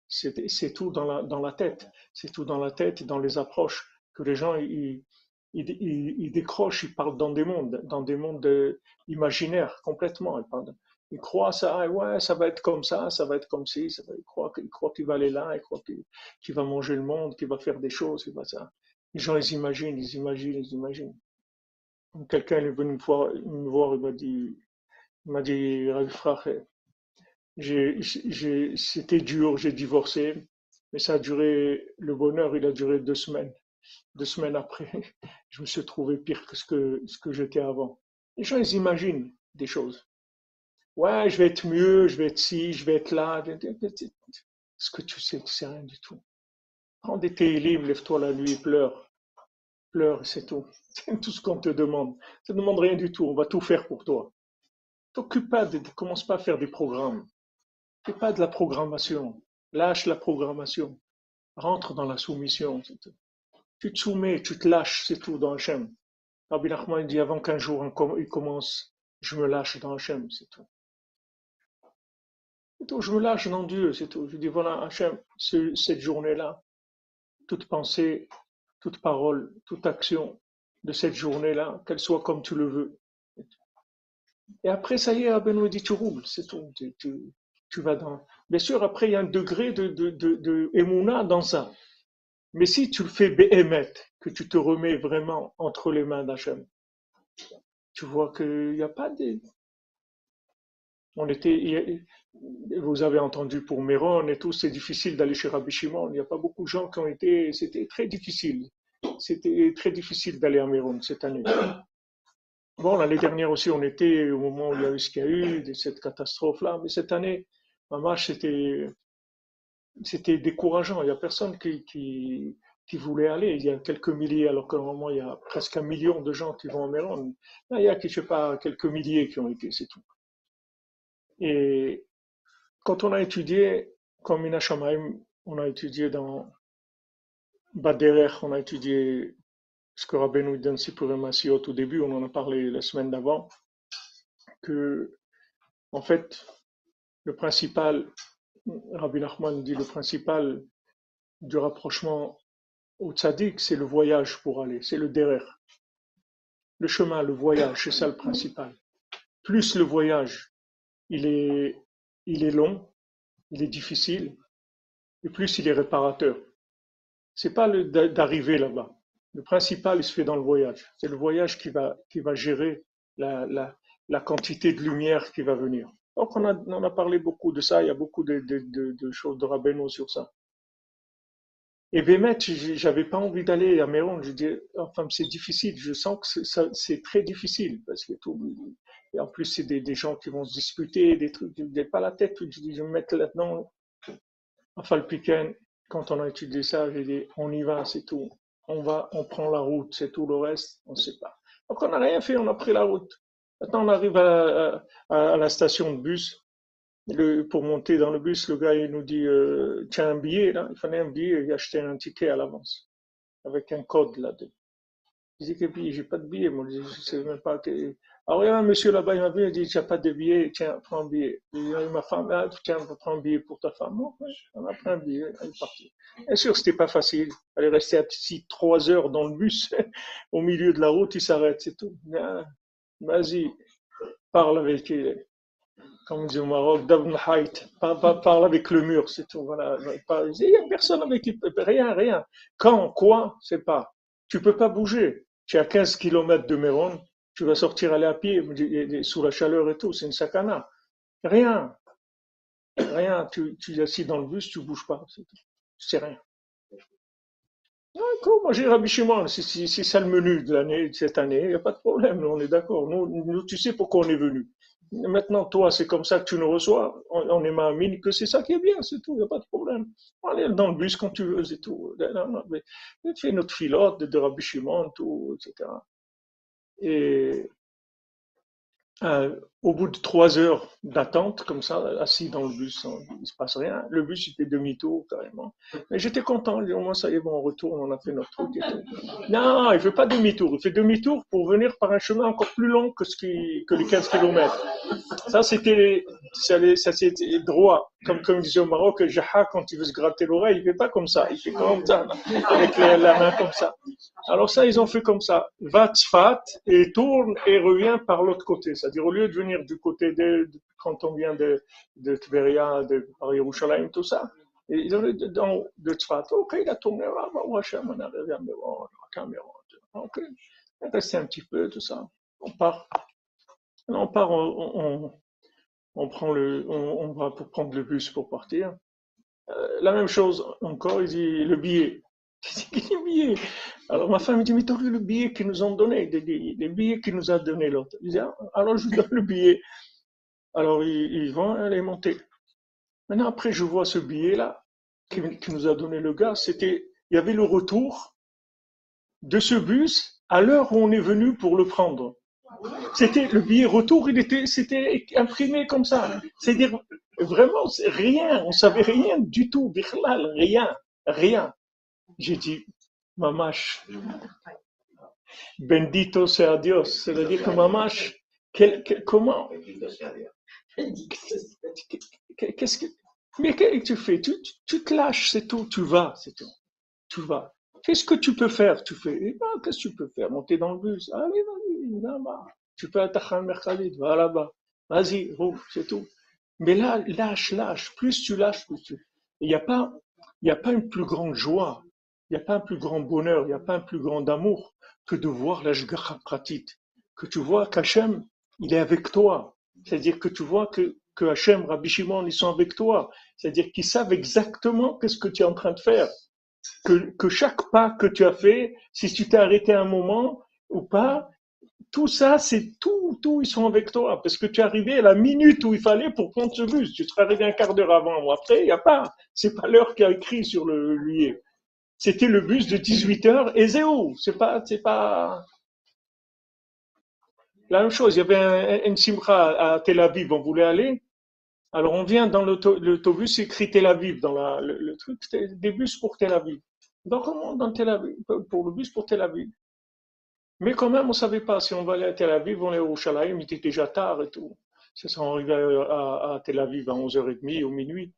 Speaker 2: C'est tout dans la, tête. C'est tout dans la tête et dans les approches que les gens ils, décrochent, ils partent dans des mondes, dans des mondes imaginaires complètement. Ils, croient ça, ah ouais, ça va être comme ça, ça va être comme ci, ça ils croient, croient qu'il va aller là, ils croient qu'il qu'il va manger le monde, qu'il va faire des choses, qu'il va ça. Les gens, ils imaginent, ils imaginent, ils imaginent. Quelqu'un est venu me voir, me voir il m'a dit, il m'a dit, Frère, c'était dur, j'ai divorcé, mais ça a duré, le bonheur, il a duré deux semaines. Deux semaines après, je me suis trouvé pire que ce que, j'étais avant. Les gens, ils imaginent des choses. Ouais, je vais être mieux, je vais être ci, je vais être là. Ce que tu sais, tu sais rien du tout. Prends des télim, lève-toi la nuit, pleure. Pleure, c'est tout. C'est tout ce qu'on te demande. Ça ne demande rien du tout, on va tout faire pour toi. T'occupe pas, de, commence pas à faire des programmes. Fais pas de la programmation. Lâche la programmation. Rentre dans la soumission. Tu te soumets, tu te lâches, c'est tout dans Hachem. Rabbi Nachman dit avant qu'un jour il commence, je me lâche dans Hachem, c'est tout. C'est tout, je me lâche dans Dieu, c'est tout. Je dis voilà, Hachem, ce- cette journée-là, toute pensée, toute parole, toute action de cette journée-là, qu'elle soit comme tu le veux. Et après, ça y est, Rabbeinu dit, tu roules, c'est tout. Tu, tu- vas dans. Bien sûr, après, il y a un degré de, de, de, de dans ça. Mais si tu le fais béhémet, que tu te remets vraiment entre les mains d'Hachem, tu vois qu'il n'y a pas de. On était, vous avez entendu pour Méron et tout, c'est difficile d'aller chez Rabbi Shimon. Il n'y a pas beaucoup de gens qui ont été, c'était très difficile. C'était très difficile d'aller à Méron cette année. Bon, l'année dernière aussi, on était au moment où il y a eu ce qu'il y a eu, de cette catastrophe-là, mais cette année, maman, c'était, c'était décourageant. Il n'y a personne qui, qui, aller. Il y a quelques milliers, alors qu'à il y a presque un million de gens qui vont à Méron. Là, il y a, quelques milliers qui ont été, c'est tout. Et quand on a étudié, comme Mina Shamaim, on a étudié dans Baderer, on a étudié ce que Rabbeinu donne pour Massiot au début, on en a parlé la semaine d'avant, que, en fait, le principal, Rabbi Nachman dit le principal du rapprochement au tzaddik, c'est le voyage pour aller, c'est le derer. Le chemin, le voyage, c'est ça le principal. Plus le voyage, il est, il est long, il est difficile, et plus il est réparateur. C'est pas d'arriver là-bas. Le principal, il se fait dans le voyage. C'est le voyage qui va, qui va gérer la, la, la quantité de lumière qui va venir. Donc, on a, on a parlé beaucoup de ça. Il y a beaucoup de, de, de, choses de Rabbeinu sur ça. Et Bémet, j'avais pas envie d'aller à Méron. Je dis, enfin, c'est difficile. Je sens que c'est très difficile parce que tout, et en plus, c'est des, gens qui vont se disputer, des trucs. Je n'ai pas la tête. Je dis, je vais me mettre là-dedans. Enfin, le week-end, quand on a étudié ça, j'ai dit, on y va, c'est tout. On va, on prend la route, c'est tout le reste, on ne sait pas. Donc on n'a rien fait, on a pris la route. Maintenant on arrive à, la station de bus. Pour monter dans le bus, le gars il nous dit euh, tiens un billet là, il fallait un billet et acheter un ticket à l'avance avec un code là-dedans. Je dis quel billet, j'ai pas de billet, moi je je sais même pas. Alors il y a un monsieur là-bas, il m'a vu, il dit tu n'as pas de billet, tiens, prends un billet. Et il ma femme, ah, tiens, prends un billet pour ta femme. Bon, on a pris un billet, elle est partie. Bien sûr, c'était pas facile. Elle est restée assis trois heures dans le bus, au milieu de la route, il s'arrête, c'est tout. Ah, Vas-y, parle avec elle comme on dit au Maroc, parle avec le mur, c'est tout. Voilà. Il n'y a personne avec qui, rien, rien. Quand, quoi, c'est pas. Tu peux pas bouger. Tu es à 15 kilomètres de Méron, tu vas sortir aller à pied, sous la chaleur et tout, c'est une sakana. Rien, rien. Tu, tu es assis dans le bus, tu bouges pas, tout. C'est rien. D'accord, moi j'ai Rabbi c'est ça le menu de l'année, de cette année, il n'y a pas de problème, on est d'accord. Nous, tu sais pourquoi on est venu. Maintenant, toi, c'est comme ça que tu nous reçois, on, on est mine que c'est ça qui est bien, c'est tout, il n'y a pas de problème. Est dans le bus quand tu veux, c'est tout. Non, non, mais fais notre filote de, de Rabbi Shimon, tout, etc. Et euh, au bout de trois heures d'attente, comme ça, assis dans le bus, hein, il se passe rien. Le bus, il fait demi-tour carrément. Mais j'étais content. Au moins, ça y est, bon, on retourne, on a fait notre truc et. Non, il fait pas demi-tour. Il fait demi-tour pour venir par un chemin encore plus long que, les 15 kilomètres. Ça, c'était, ça, droit. Comme, disait au Maroc, Jaha, quand il veut se gratter l'oreille, il fait pas comme ça. Il fait comme ça, avec la, main comme ça. Alors ça, ils ont fait comme ça. Va Tzfat et tourne et revient par l'autre côté. C'est-à-dire, au lieu de venir du côté de, quand on vient de, de Tveria, de Yerushalayim, tout ça, et ils ont dit dans, de Tzfat. Ok, il a tourné là, bah, Hachem, on arrive à Méron, à Cameroun. Ok, resté un petit peu, tout ça. On part. On part, on, on, on prend le, on, on va pour prendre le bus pour partir. Euh, la même chose encore, il dit le billet. Je dis, quel billet Alors ma femme me dit, mais t'as vu le billet qu'ils nous ont donné, les, billets qu'il nous a donné l'autre. Je dis, ah, alors je lui donne le billet. Alors ils, vont, elle est montée. Maintenant après je vois ce billet-là qui, qui nous a donné le gars, c'était, il y avait le retour de ce bus à l'heure où on est venu pour le prendre. C'était le billet retour, il était, c'était imprimé comme ça. C'est-à-dire vraiment rien, on savait rien du tout, rien, rien. J'ai dit, mamash, bendito sea Dios. C'est-à-dire que mamash, comment, qu'est-ce que, mais qu'est-ce que tu fais? Tu, te lâches, c'est tout, tu vas, c'est tout. Tu vas. Qu'est-ce que tu peux faire? Tu fais, eh ben, qu'est-ce que tu peux faire? Monter dans le bus. Allez, vas-y, là-bas. Tu peux à Tachan Mercadit, va là-bas. Vas-y, c'est tout. Mais là, lâche, lâche. Plus tu lâches, plus tu. Il n'y a pas, il n'y a pas une plus grande joie. Il n'y a pas un plus grand bonheur. Il n'y a pas un plus grand amour que de voir la Shgacha Pratit. Que tu vois qu'Hachem, il est avec toi. C'est-à-dire que tu vois que, que Hachem, Rabbi Shimon, ils sont avec toi. C'est-à-dire qu'ils savent exactement qu'est-ce que tu es en train de faire que, que chaque pas que tu as fait, si tu t'es arrêté un moment ou pas, tout ça, c'est tout, tout, ils sont avec toi. Parce que tu es arrivé à la minute où il fallait pour prendre ce bus. Tu serais arrivé un quart d'heure avant ou après, il n'y a pas. C'est pas l'heure qui a écrit sur le billet. C'était le bus de 18 heures et zéro. C'est pas, c'est pas, la même chose. Il y avait un, une simcha à Tel Aviv, on voulait aller. Alors on vient dans l'auto- l'autobus, écrit Tel Aviv dans la- le, le truc, des bus pour Tel Aviv. Donc on monte dans Tel Aviv, pour le bus pour Tel Aviv. Mais quand même, on savait pas si on va aller à Tel Aviv, on est au Shalaim, il était déjà tard et tout. Ça, on arrivait à, Tel Aviv à 11h30 ou minuit.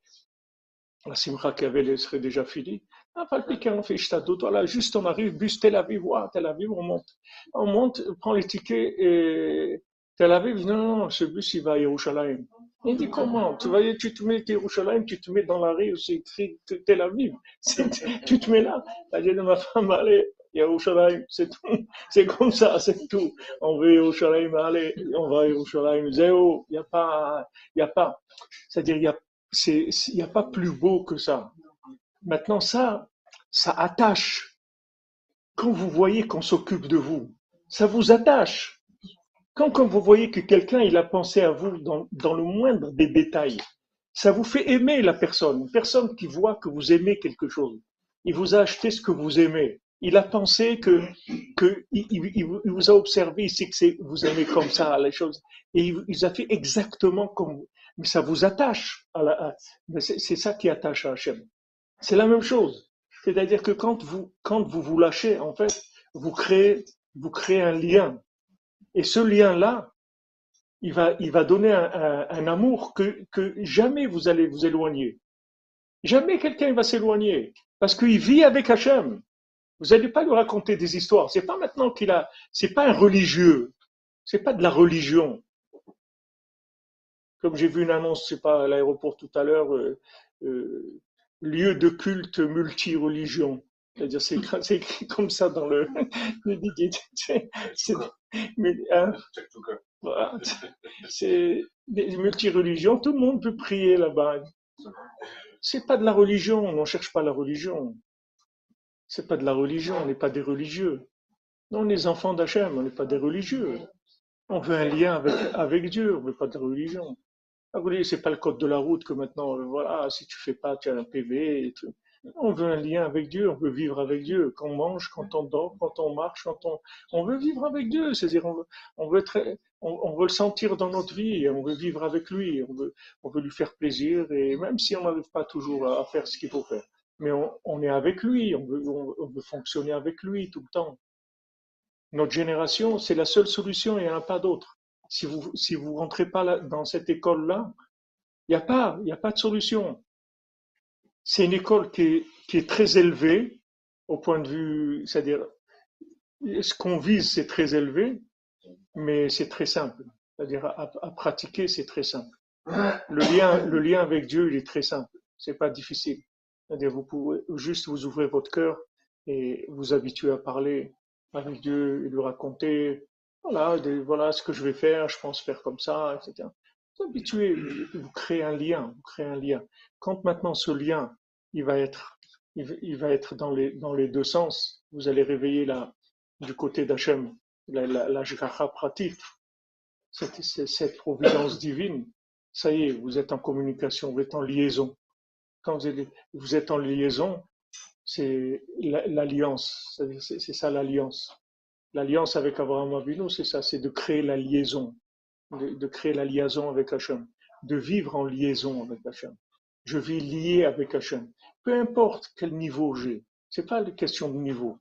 Speaker 2: La simcha qu'il y avait serait déjà finie. Ah, on fait Shtadut, voilà, juste on arrive, bus Tel Aviv, ouah, Tel Aviv, on monte. On monte, on prend les tickets et Tel Aviv, non, non, ce bus, il va à Yerushalayim. Il dit comment? Tu vas, tu te mets à Yerushalayim, tu te mets dans la rue où c'est écrit Tel Aviv. Tu te mets là. Elle dit à ma femme, allez, Yerushalayim, c'est tout. C'est comme ça, c'est tout. On veut Yerushalayim, allez, on va à Yerushalayim, zéro. Il n'y a pas, il y a pas. C'est-à-dire, il y a, a pas plus beau que ça. Maintenant, ça, ça attache. Quand vous voyez qu'on s'occupe de vous, ça vous attache. Quand, quand vous voyez que quelqu'un il a pensé à vous dans, dans le moindre des détails, ça vous fait aimer la personne. Une personne qui voit que vous aimez quelque chose. Il vous a acheté ce que vous aimez. Il a pensé que, que il, vous a observé, il sait que vous aimez comme ça les choses, et il, il a fait exactement comme vous. Mais ça vous attache à la, c'est ça qui attache à Hachem. C'est la même chose. C'est-à-dire que quand vous, vous lâchez, en fait, vous créez, un lien. Et ce lien-là, il va, donner un, amour que, que jamais vous allez vous éloigner. Jamais quelqu'un va s'éloigner. Parce qu'il vit avec Hachem. Vous n'allez pas lui raconter des histoires. C'est pas maintenant qu'il a, c'est pas un religieux. C'est pas de la religion. Comme j'ai vu une annonce, c'est pas à l'aéroport tout à l'heure, euh, euh, lieu de culte multi-religion. C'est-à-dire, c'est écrit comme ça dans le, le guide. C'est- mais, hein, voilà. C'est des multi-religions. Tout le monde peut prier là-bas. C'est pas de la religion. On ne cherche pas la religion. C'est pas de la religion. On n'est pas des religieux. Non, on est les enfants d'Hachem. On n'est pas des religieux. On veut un lien avec, avec Dieu. On veut pas de religion. Ah, voyez, c'est pas le code de la route que maintenant, euh, voilà, si tu fais pas, tu as un PV. On veut un lien avec Dieu, on veut vivre avec Dieu. Quand on mange, quand on dort, quand on marche, quand on, on veut vivre avec Dieu. C'est-à-dire, on veut, on veut on, veut le sentir dans notre vie, on veut vivre avec lui, on veut, on veut lui faire plaisir, et même si on n'arrive pas toujours à, faire ce qu'il faut faire. Mais on, est avec lui, on veut, on veut fonctionner avec lui tout le temps. Notre génération, c'est la seule solution, il n'y en a pas d'autre. Si vous, si vous rentrez pas là, dans cette école-là, il n'y a pas, il a pas de solution. C'est une école qui est, qui est très élevée au point de vue, c'est-à-dire, ce qu'on vise, c'est très élevé, mais c'est très simple. C'est-à-dire, à, à pratiquer, c'est très simple. Le lien, le lien avec Dieu, il est très simple. C'est pas difficile. C'est-à-dire, vous pouvez juste vous ouvrir votre cœur et vous habituer à parler avec Dieu et lui raconter, voilà, voilà ce que je vais faire, je pense faire comme ça, etc. Vous habituez, vous créez un lien, vous créez un lien. Quand maintenant ce lien, il va être, il va être dans les, dans les deux sens, vous allez réveiller la, du côté d'Hachem, la, la, pratique, cette, cette providence divine. Ça y est, vous êtes en communication, vous êtes en liaison. Quand vous êtes, en liaison, c'est la- l'alliance. C'est ça l'alliance. L'alliance avec Abraham Avinu, c'est ça, c'est de créer la liaison, de, créer la liaison avec Hachem, de vivre en liaison avec Hachem. Je vis lié avec Hachem. Peu importe quel niveau j'ai, c'est pas une question de niveau.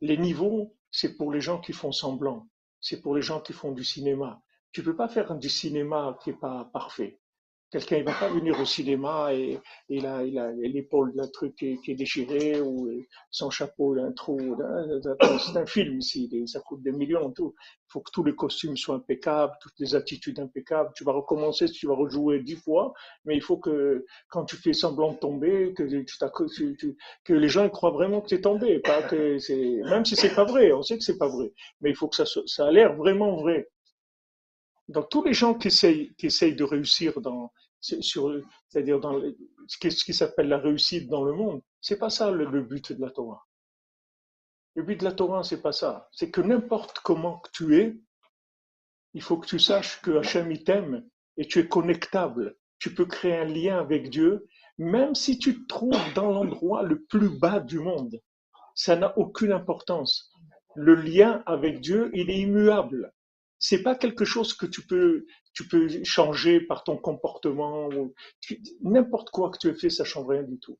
Speaker 2: Les niveaux, c'est pour les gens qui font semblant. C'est pour les gens qui font du cinéma. Tu peux pas faire du cinéma qui est pas parfait. Quelqu'un, il va pas venir au cinéma et, il a, il a l'épaule d'un truc qui est, qui est déchiré ou son chapeau, il a un trou. C'est un film ici, ça coûte des millions. Tout. Il faut que tous les costumes soient impeccables, toutes les attitudes impeccables. Tu vas recommencer, tu vas rejouer dix fois, mais il faut que quand tu fais semblant de tomber, que, tu tu- que les gens croient vraiment que tu es tombé, pas que c'est même si c'est pas vrai, on sait que c'est pas vrai, mais il faut que ça, ça a l'air vraiment vrai. Donc tous les gens qui essayent, qui essayent de réussir dans, c'est-à-dire dans ce qui, s'appelle la réussite dans le monde, c'est pas ça le, le but de la Torah. Le but de la Torah, c'est pas ça. C'est que n'importe comment que tu es, il faut que tu saches que Hachem il t'aime et tu es connectable. Tu peux créer un lien avec Dieu, même si tu te trouves dans l'endroit le plus bas du monde. Ça n'a aucune importance. Le lien avec Dieu, il est immuable. C'est pas quelque chose que tu peux, tu peux changer par ton comportement ou n'importe quoi que tu aies fait, ça change rien du tout.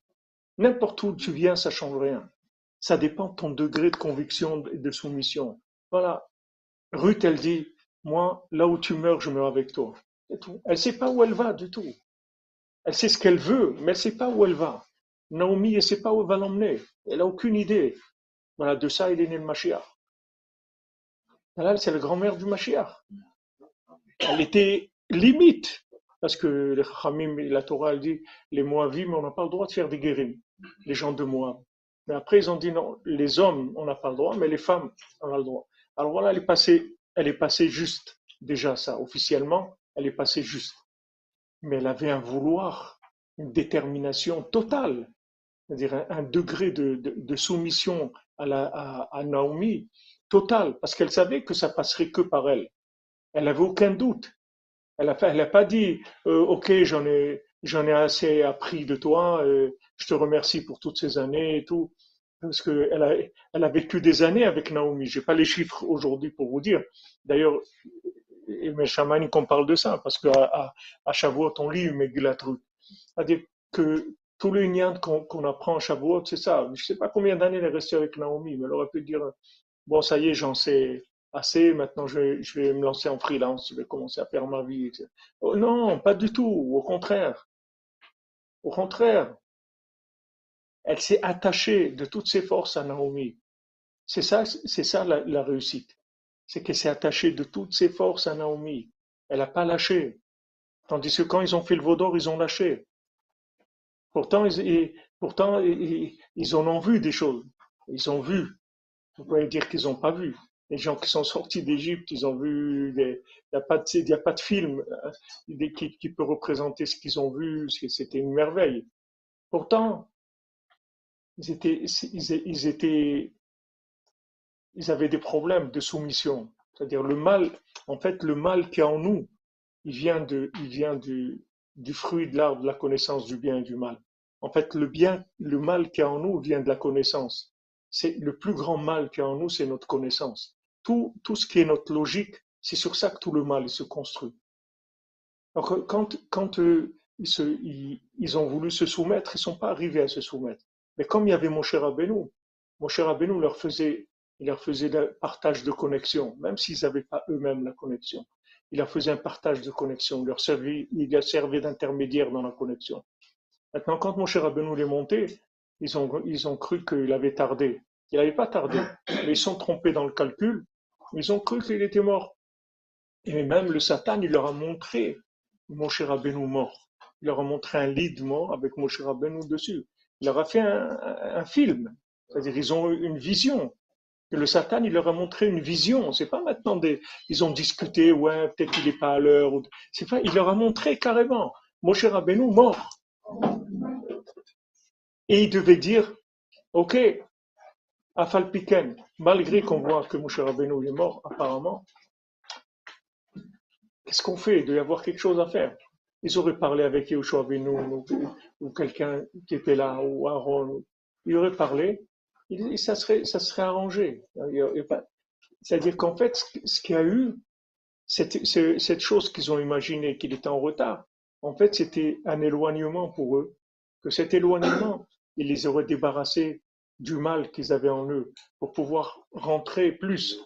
Speaker 2: N'importe où tu viens, ça change rien. Ça dépend de ton degré de conviction et de soumission. Voilà. Ruth, elle dit, moi, là où tu meurs, je meurs avec toi. C'est tout. Elle sait pas où elle va du tout. Elle sait ce qu'elle veut, mais elle sait pas où elle va. Naomi, elle sait pas où elle va l'emmener. Elle a aucune idée. Voilà, de ça, il est né le Mashiach. C'est la grand-mère du Mashiach. Elle était limite. Parce que les Chachamim et la Torah, elle dit, les Moavim, on n'a pas le droit de faire des guérim. Les gens de Moab. Mais après, ils ont dit non, les hommes, on n'a pas le droit, mais les femmes, on a le droit. Alors voilà, elle est passée, elle est passée juste. Déjà, ça, officiellement, elle est passée juste. Mais elle avait un vouloir, une détermination totale. C'est-à-dire un, degré de, soumission à Naomi total, parce qu'elle savait que ça passerait que par elle. Elle n'avait aucun doute. Elle n'a a pas dit, euh, ok, j'en ai, assez appris de toi, euh, je te remercie pour toutes ces années et tout. parce qu'elle a, elle a vécu des années avec Naomi. J'ai pas les chiffres aujourd'hui pour vous dire. D'ailleurs, mais chamaniques qu'on parle de ça, parce qu'à à, à on lit Megillat Ruth. C'est-à-dire que tout le qu'on apprend à Shavuot, c'est ça. Je sais pas combien d'années elle est restée avec Naomi, mais elle aurait pu dire, bon, ça y est, j'en sais assez, maintenant je vais, me lancer en freelance, je vais commencer à faire ma vie. Oh, non, pas du tout, au contraire. Au contraire, elle s'est attachée de toutes ses forces à Naomi. C'est ça, c'est ça la, réussite. C'est qu'elle s'est attachée de toutes ses forces à Naomi. Elle n'a pas lâché. Tandis que quand ils ont fait le vaudor, ils ont lâché. Pourtant, ils, pourtant, ils, en ont vu des choses. Ils ont vu. Vous pouvez dire qu'ils n'ont pas vu. Les gens qui sont sortis d'Égypte, ils ont vu. Il n'y a, pas de, a pas de film euh, qui, peut représenter ce qu'ils ont vu. C'était une merveille. Pourtant, ils avaient des problèmes de soumission. C'est-à-dire le mal, en fait, le mal qui est en nous, il vient du, fruit de l'arbre de la connaissance du bien et du mal. En fait, le mal qui est en nous vient de la connaissance. C'est le plus grand mal qui est en nous, c'est notre connaissance. Tout, tout ce qui est notre logique, c'est sur ça que tout le mal se construit. Donc, quand, quand euh, ils, ont voulu se soumettre, ils sont pas arrivés à se soumettre. Mais comme il y avait mon cher Abenou, mon cher Abenou leur faisait, il leur faisait le partage de connexion, même s'ils n'avaient pas eux-mêmes la connexion. Il leur faisait un partage de connexion, il leur servait, servait d'intermédiaire dans la connexion. Maintenant, quand mon cher Abenou est monté, ils ont, ils ont cru qu'il avait tardé. Il n'avait pas tardé, mais ils sont trompés dans le calcul. Ils ont cru qu'il était mort. Et même le Satan, il leur a montré mon cher Abenou mort. Il leur a montré un lit de mort avec mon cher Abenou dessus il leur a fait un, film. C'est-à-dire, ils ont eu une vision. Et le Satan, il leur a montré une vision. C'est pas maintenant des, ils ont discuté, ouais, peut-être qu'il n'est pas à l'heure. C'est pas, il leur a montré carrément. Moshe Rabbeinu mort. Et il devait dire, ok, Afalpiken, malgré qu'on voit que Moshe Rabbeinu est mort, apparemment, qu'est-ce qu'on fait? Il doit y avoir quelque chose à faire. Ils auraient parlé avec Yoshua Benoun ou, quelqu'un qui était là, ou Aaron. Ils auraient parlé, et ça serait, ça serait arrangé. C'est-à-dire qu'en fait, ce qu'il y a eu, cette, cette chose qu'ils ont imaginé qu'il était en retard, en fait, c'était un éloignement pour eux. Que cet éloignement, il les aurait débarrassés du mal qu'ils avaient en eux pour pouvoir rentrer plus.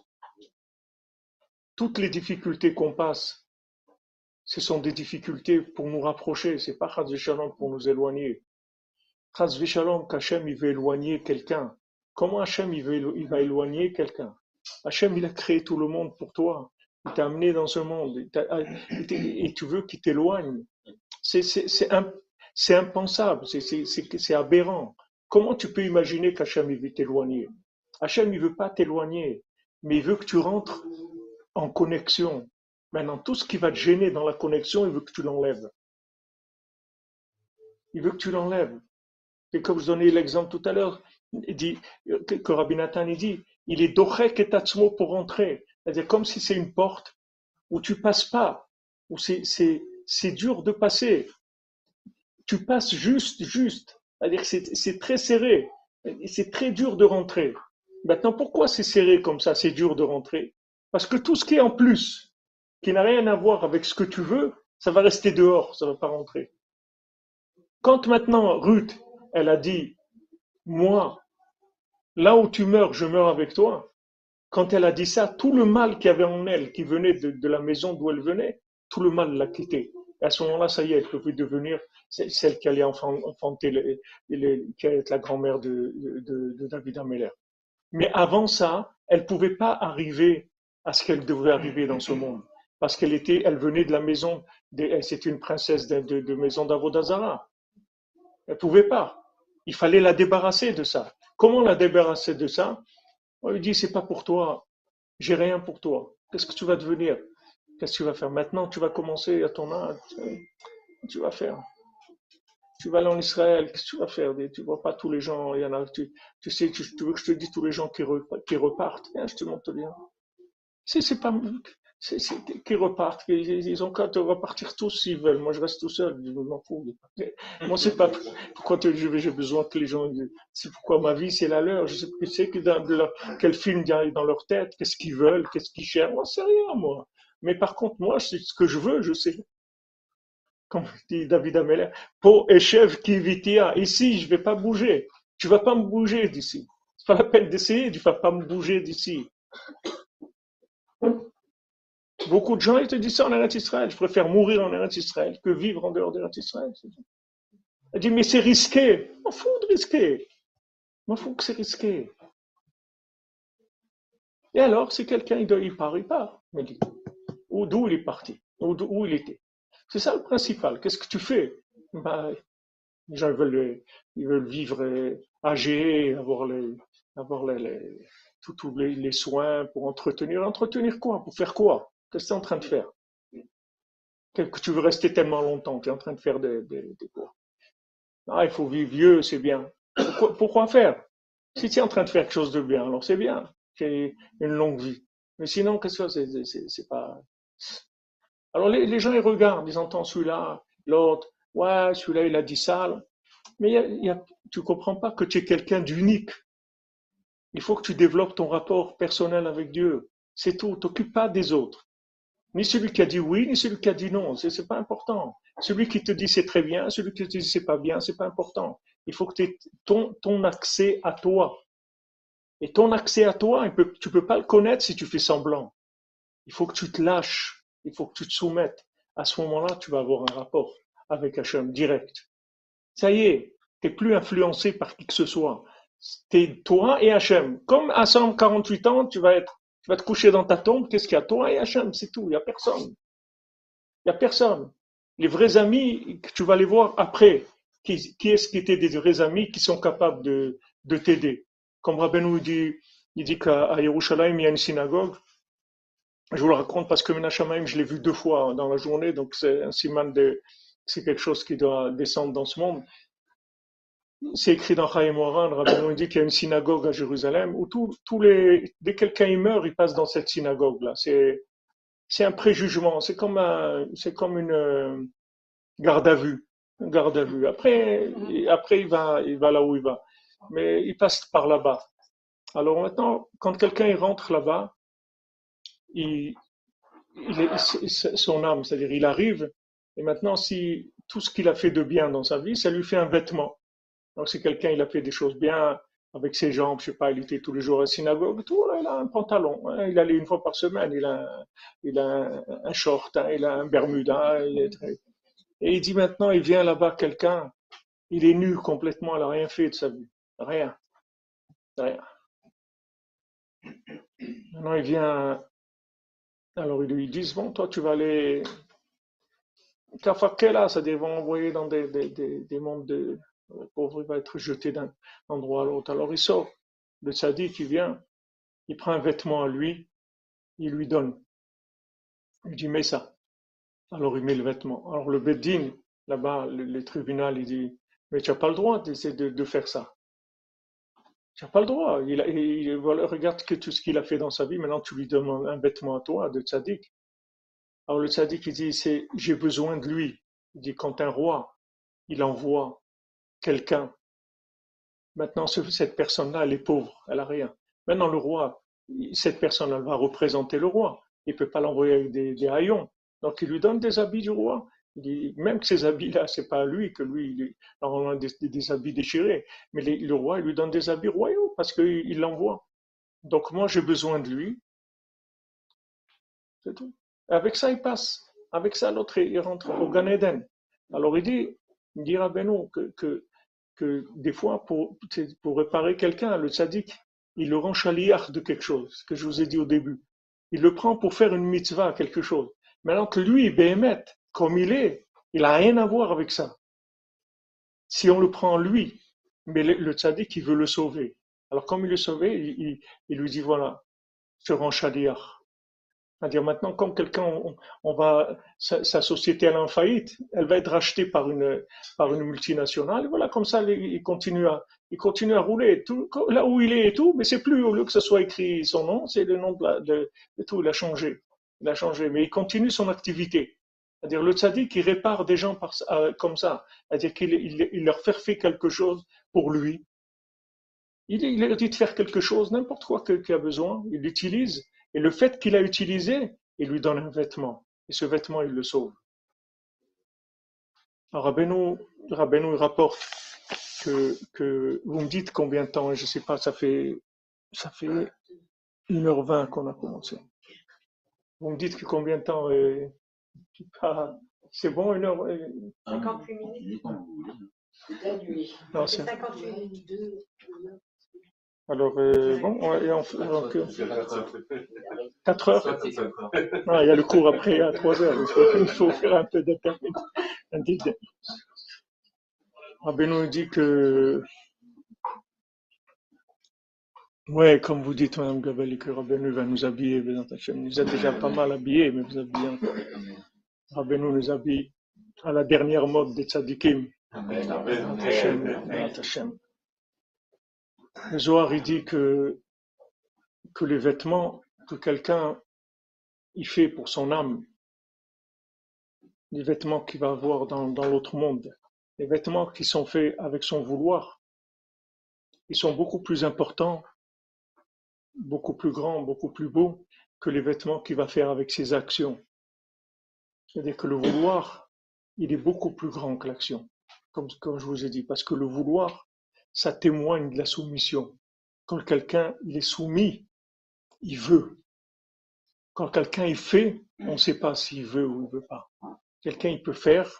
Speaker 2: Toutes les difficultés qu'on passe ce sont des difficultés pour nous rapprocher, c'est pas Chaz Shalom pour nous éloigner. Chaz Shalom qu'Hachem il veut éloigner quelqu'un. Comment Hachem il, va éloigner quelqu'un? Hachem il a créé tout le monde pour toi. Il t'a amené dans ce monde et tu veux qu'il t'éloigne. C'est impensable, c'est aberrant. Comment tu peux imaginer qu'Hachem veut t'éloigner? Hachem il veut pas t'éloigner, mais il veut que tu rentres en connexion Maintenant, tout ce qui va te gêner dans la connexion, il veut que tu l'enlèves. Il veut que tu l'enlèves. Et comme je donnais l'exemple tout à l'heure, dit, que Rabbi Nathan dit, il est dorek et tatsmo pour rentrer. C'est-à-dire comme si c'est une porte où tu passes pas, où c'est, c'est, c'est dur de passer. Tu passes juste, juste. C'est, très serré. C'est très dur de rentrer. Maintenant, pourquoi c'est serré comme ça, c'est dur de rentrer? Parce que tout ce qui est en plus, qui n'a rien à voir avec ce que tu veux, ça va rester dehors, ça va pas rentrer. Quand maintenant Ruth, elle a dit, moi, là où tu meurs, je meurs avec toi, quand elle a dit ça, tout le mal qu'il y avait en elle, qui venait de, la maison d'où elle venait, tout le mal l'a quitté. À ce moment-là, ça y est, elle pouvait devenir celle qui allait enfanter, qui allait être la grand-mère de, de, David Ameller. Mais avant ça, elle pouvait pas arriver à ce qu'elle devrait arriver dans ce monde parce qu'elle était, elle venait de la maison, c'était une princesse de, de, maison d'Avodazara. Elle pouvait pas. Il fallait la débarrasser de ça. Comment la débarrasser de ça? On lui dit c'est pas pour toi. J'ai rien pour toi. Qu'est-ce que tu vas devenir? Qu'est-ce que tu vas faire maintenant? Tu vas commencer à ton âge. Tu vas faire. Tu vas aller en Israël. Qu'est-ce que tu vas faire? Tu vois pas tous les gens. Y en a. Tu, sais, tu, veux que je te dise tous les gens qui, repartent? je te montre bien. C'est pas c'est, qu'ils repartent, ils, ont qu'à repartir tous s'ils veulent. Moi, je reste tout seul, je m'en fous. Moi, c'est pas pourquoi j'ai besoin que les gens, c'est pourquoi ma vie, c'est la leur. Je sais, sais que dans, quel film il y a dans leur tête, qu'est-ce qu'ils veulent, qu'est-ce qu'ils cherchent? Moi, c'est rien, moi. Mais par contre, moi, c'est ce que je veux, je sais. Comme dit David Ameller, pour Echev qui vitia, ici, je vais pas bouger. Tu vas pas me bouger d'ici. C'est pas la peine d'essayer, tu vas pas me bouger d'ici. Beaucoup de gens, ils te disent ça en Eretz Israël. Je préfère mourir en Eretz Israël que vivre en dehors d'Eretz Israël. Elle dit, mais c'est risqué. M'en fous de risquer. M'en fous que c'est risqué. Et alors, si quelqu'un il, part, il part. Me dit. Ou d'où il est parti. Ou d'où il était. C'est ça le principal. Qu'est-ce que tu fais? Ben, Les gens veulent, ils veulent vivre âgés, avoir les, avoir les, tous les, soins pour entretenir. Entretenir quoi? Pour faire quoi? Qu'est-ce que tu es en train de faire? Que tu veux rester tellement longtemps, tu es en train de faire des, des, quoi? Ah, il faut vivre vieux, c'est bien. Pourquoi, faire? Si tu es en train de faire quelque chose de bien, alors c'est bien, c'est une longue vie. Mais sinon, qu'est-ce que c'est C'est pas. Alors les, gens ils regardent, ils entendent celui-là, l'autre, ouais, celui-là il a dit ça. Mais y a, tu comprends pas que tu es quelqu'un d'unique. Il faut que tu développes ton rapport personnel avec Dieu. C'est tout. T'occupe pas des autres. Ni celui qui a dit oui, ni celui qui a dit non. C'est, c'est pas important. Celui qui te dit c'est très bien, celui qui te dit c'est pas bien, c'est pas important. Il faut que tu aies ton, ton accès à toi. Et ton accès à toi, peut, tu peux pas le connaître si tu fais semblant. Il faut que tu te lâches. Il faut que tu te soumettes. À ce moment-là, tu vas avoir un rapport avec Hachem direct. Ça y est, tu n'es plus influencé par qui que ce soit. T'es toi et Hachem. Comme à 148 ans, tu vas être tu vas te coucher dans ta tombe, qu'est-ce qu'il y a? Toi et Hachem, c'est tout, il n'y a personne. Il n'y a personne. Les vrais amis, tu vas les voir après. Qui, est-ce qui étaient des vrais amis qui sont capables de, de t'aider? Comme Rabbeinu dit, il dit qu'à Yerushalayim, il y a une synagogue. Je vous le raconte parce que Menachamaim, je l'ai vu deux fois dans la journée, donc c'est un siman de, c'est quelque chose qui doit descendre dans ce monde c'est écrit dans Chaim Moran, le rabbin dit qu'il y a une synagogue à Jérusalem où tous les, dès que quelqu'un meurt, il passe dans cette synagogue-là. C'est, c'est un préjugement, c'est comme un, c'est comme une euh, garde à vue, garde à vue. Après, après il va, il va là où il va, mais il passe par là-bas. Alors maintenant, quand quelqu'un rentre là-bas, son âme, c'est-à-dire il arrive, et maintenant si tout ce qu'il a fait de bien dans sa vie, ça lui fait un vêtement. Donc, si quelqu'un il a fait des choses bien avec ses jambes, je sais pas, il était tous les jours à la synagogue, tout, il a un pantalon, hein, il allait une fois par semaine, il a, il a un, short, hein, il a un bermuda, et il dit maintenant, il vient là-bas quelqu'un, il est nu complètement, il n'a rien fait de sa vie, rien, rien. Maintenant, il vient, alors ils lui disent, bon, toi, tu vas aller, là, c'est-à-dire, ils vont envoyer dans des, des, des, des mondes de, le pauvre va être jeté d'un endroit à l'autre. Alors il sort, le sadique qui vient, il prend un vêtement à lui, il lui donne. Il dit mets ça. Alors il met le vêtement. Alors le Beddin, là-bas, le, tribunal, il dit mais tu n'as pas le droit de, de, faire ça. Tu n'as pas le droit. Il, regarde que tout ce qu'il a fait dans sa vie, maintenant tu lui donnes un vêtement à toi, de sadique. Alors le sadique, il dit c'est j'ai besoin de lui. Il dit quand un roi, il envoie quelqu'un. Maintenant, cette personne-là, elle est pauvre, elle a rien. Maintenant, le roi, cette personne, elle va représenter le roi. Il peut pas l'envoyer avec des, haillons. Donc, il lui donne des habits du roi. Même que ces habits-là, c'est pas lui que lui, il, normalement des, habits déchirés. Mais le roi, il lui donne des habits royaux parce qu'il l'envoie. Donc, moi, j'ai besoin de lui. C'est tout. Avec ça, il passe. Avec ça, l'autre, il rentre au Gan Eden. Alors, il dit, il dit à que, que des fois, pour, pour réparer quelqu'un, le tzaddik, il le rend chaliard de quelque chose, que je vous ai dit au début. Il le prend pour faire une mitzvah, quelque chose. Maintenant que lui, Béhémet, comme il est, il n'a rien à voir avec ça. Si on le prend lui, mais le, le tzaddik, il veut le sauver. Alors comme il le sauvé, il, lui dit, voilà, je rends chaliard. C'est-à-dire maintenant, comme quelqu'un, on, va, sa, société elle est en faillite, elle va être rachetée par une, multinationale. Voilà, comme ça, il continue à, il à rouler là où il est et tout, mais c'est plus au lieu que ce soit écrit son nom, c'est le nom de, de, tout, il a changé. il a changé, mais il continue son activité. C'est-à-dire le tzaddik, il répare des gens euh, comme ça. C'est-à-dire qu'il leur fait faire quelque chose pour lui. Il, leur dit de faire quelque chose, n'importe quoi qu'il a besoin, il l'utilise. Et le fait qu'il a utilisé, il lui donne un vêtement. Et ce vêtement, il le sauve. Alors, Rabbeinu, Rabbeinu rapporte que, que, vous me dites combien de temps, je ne sais pas, ça fait, ça fait 1h20 qu'on a commencé. Vous me dites que combien de temps C'est bon, une heure
Speaker 1: 58 minutes.
Speaker 2: Non, c'est... 58 minutes. Alors, euh, bon, et on, donc, 4 heures ah, Il y a le cours après à 3 heures. Il faut, faire un peu d'intermédiaire. Rabbi nous dit que, ouais, comme vous dites, Mme Gabali, que Rabbi va nous habiller, il nous a déjà pas mal habillés, mais vous habillez encore. Rabbi nous habille à la dernière mode des tzadikim. Le Zohar, il dit que, que les vêtements que quelqu'un il fait pour son âme, les vêtements qu'il va avoir dans, dans l'autre monde, les vêtements qui sont faits avec son vouloir, ils sont beaucoup plus importants, beaucoup plus grands, beaucoup plus beaux que les vêtements qu'il va faire avec ses actions. C'est-à-dire que le vouloir, il est beaucoup plus grand que l'action, comme, je vous ai dit, parce que le vouloir, ça témoigne de la soumission. Quand quelqu'un il est soumis, il veut. Quand quelqu'un il fait, on ne sait pas s'il veut ou il veut pas. Quelqu'un il peut faire,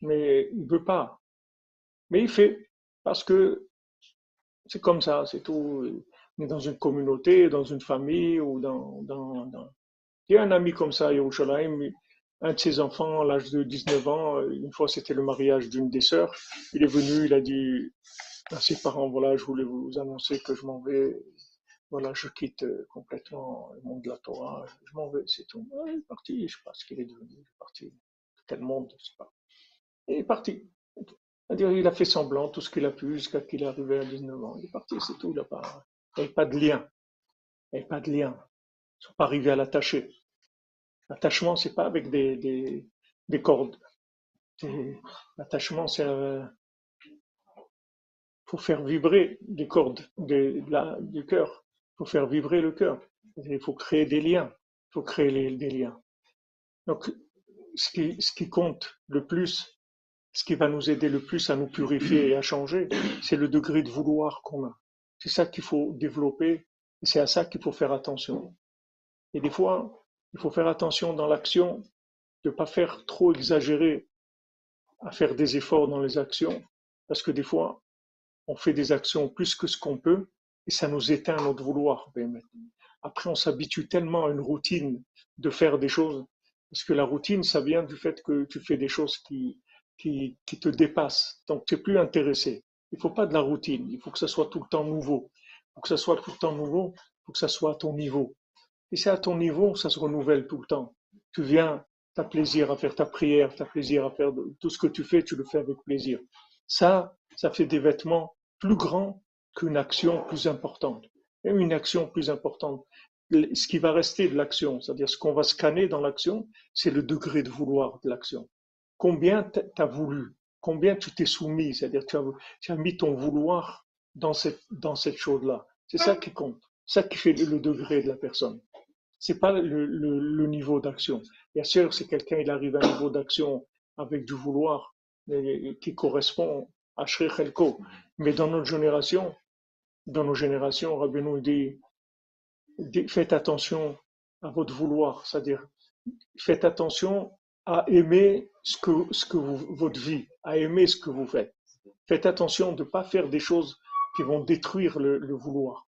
Speaker 2: mais il veut pas. Mais il fait parce que c'est comme ça, c'est tout. Est dans une communauté, dans une famille ou dans, dans. Il y a un ami comme ça à Yerushalayim, un de ses enfants, à l'âge de 19 ans, une fois c'était le mariage d'une des sœurs, il est venu, il a dit à ses parents, voilà, je voulais vous annoncer que je m'en vais, voilà, je quitte complètement le monde de la Torah, je m'en vais, c'est tout. il est parti, je sais pas ce qu'il est devenu, il est parti. Quel monde, je sais pas. Il est parti. C'est-à-dire, il a fait semblant tout ce qu'il a pu jusqu'à qu'il est arrivé à 19 ans. Il est parti, c'est tout. Il n'y pas, a pas de lien. A pas de lien. Ils ne sont pas arrivés à l'attacher. L'attachement, c'est pas avec des, des, des cordes. L'attachement, c'est euh, faut faire vibrer des cordes du cœur. Il faut faire vibrer le cœur. Il faut créer des liens. Il faut créer des liens. Donc, ce qui, ce qui compte le plus, ce qui va nous aider le plus à nous purifier et à changer, c'est le degré de vouloir qu'on a. C'est ça qu'il faut développer c'est à ça qu'il faut faire attention. Et des fois, il faut faire attention dans l'action de ne pas faire trop exagérer à faire des efforts dans les actions, parce que des fois, on fait des actions plus que ce qu'on peut et ça nous éteint notre vouloir. Après, on s'habitue tellement à une routine de faire des choses, parce que la routine, ça vient du fait que tu fais des choses qui, qui, qui te dépassent, donc tu n'es plus intéressé. Il faut pas de la routine, il faut que ça soit tout le temps nouveau. Pour que ça soit tout le temps nouveau, il faut que ça soit à ton niveau. Et c'est à ton niveau, ça se renouvelle tout le temps. Tu viens, tu as plaisir à faire ta prière, tu as plaisir à faire tout ce que tu fais, tu le fais avec plaisir. Ça, ça fait des vêtements plus grands qu'une action plus importante. Même une action plus importante. Ce qui va rester de l'action, c'est-à-dire ce qu'on va scanner dans l'action, c'est le degré de vouloir de l'action. Combien tu as voulu, combien tu t'es soumis, c'est-à-dire tu as, tu as mis ton vouloir dans cette, dans cette chose-là. C'est ça qui compte, ça qui fait le, degré de la personne. C'est pas le, niveau d'action. Bien sûr, si quelqu'un il arrive à un niveau d'action avec du vouloir qui correspond à Shrichelko, mais dans notre génération, dans nos générations, Rabbi nous dit, faites attention à votre vouloir, c'est-à-dire faites attention à aimer ce que, ce que votre vie, à aimer ce que vous faites. Faites attention de ne pas faire des choses qui vont détruire le, vouloir.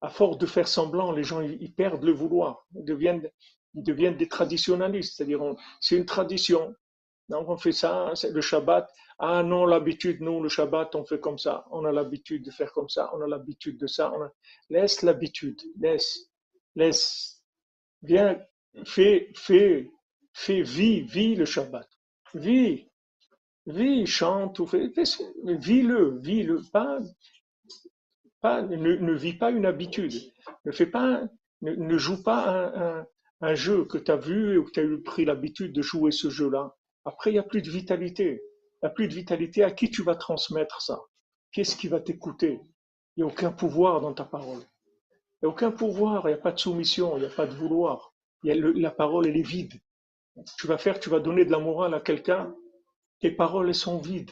Speaker 2: À force de faire semblant, les gens ils, perdent le vouloir, ils deviennent, ils deviennent des traditionnalistes, c'est-à-dire c'est une tradition. Donc on fait ça, c'est le Shabbat, ah non, l'habitude, nous, le Shabbat, on fait comme ça. On a l'habitude de faire comme ça. On a l'habitude de ça. Laisse l'habitude. Laisse. Laisse. Viens, fais, fais, fais, vis, vis le Shabbat. Vis. Vis, chante ou fais, vis-le, vis-le. Pas, pas, ne, ne vis pas une habitude. Ne fais pas, ne, joue pas un, jeu que tu as vu ou que tu as pris l'habitude de jouer ce jeu-là, après, il n'y a plus de vitalité. Il n'y a plus de vitalité. À qui tu vas transmettre ça Qu'est-ce qui va t'écouter? Il n'y a aucun pouvoir dans ta parole. Il n'y a aucun pouvoir, il n'y a pas de soumission, il n'y a pas de vouloir. la parole, elle est vide. Tu vas faire, tu vas donner de la morale à quelqu'un, tes paroles, sont vides.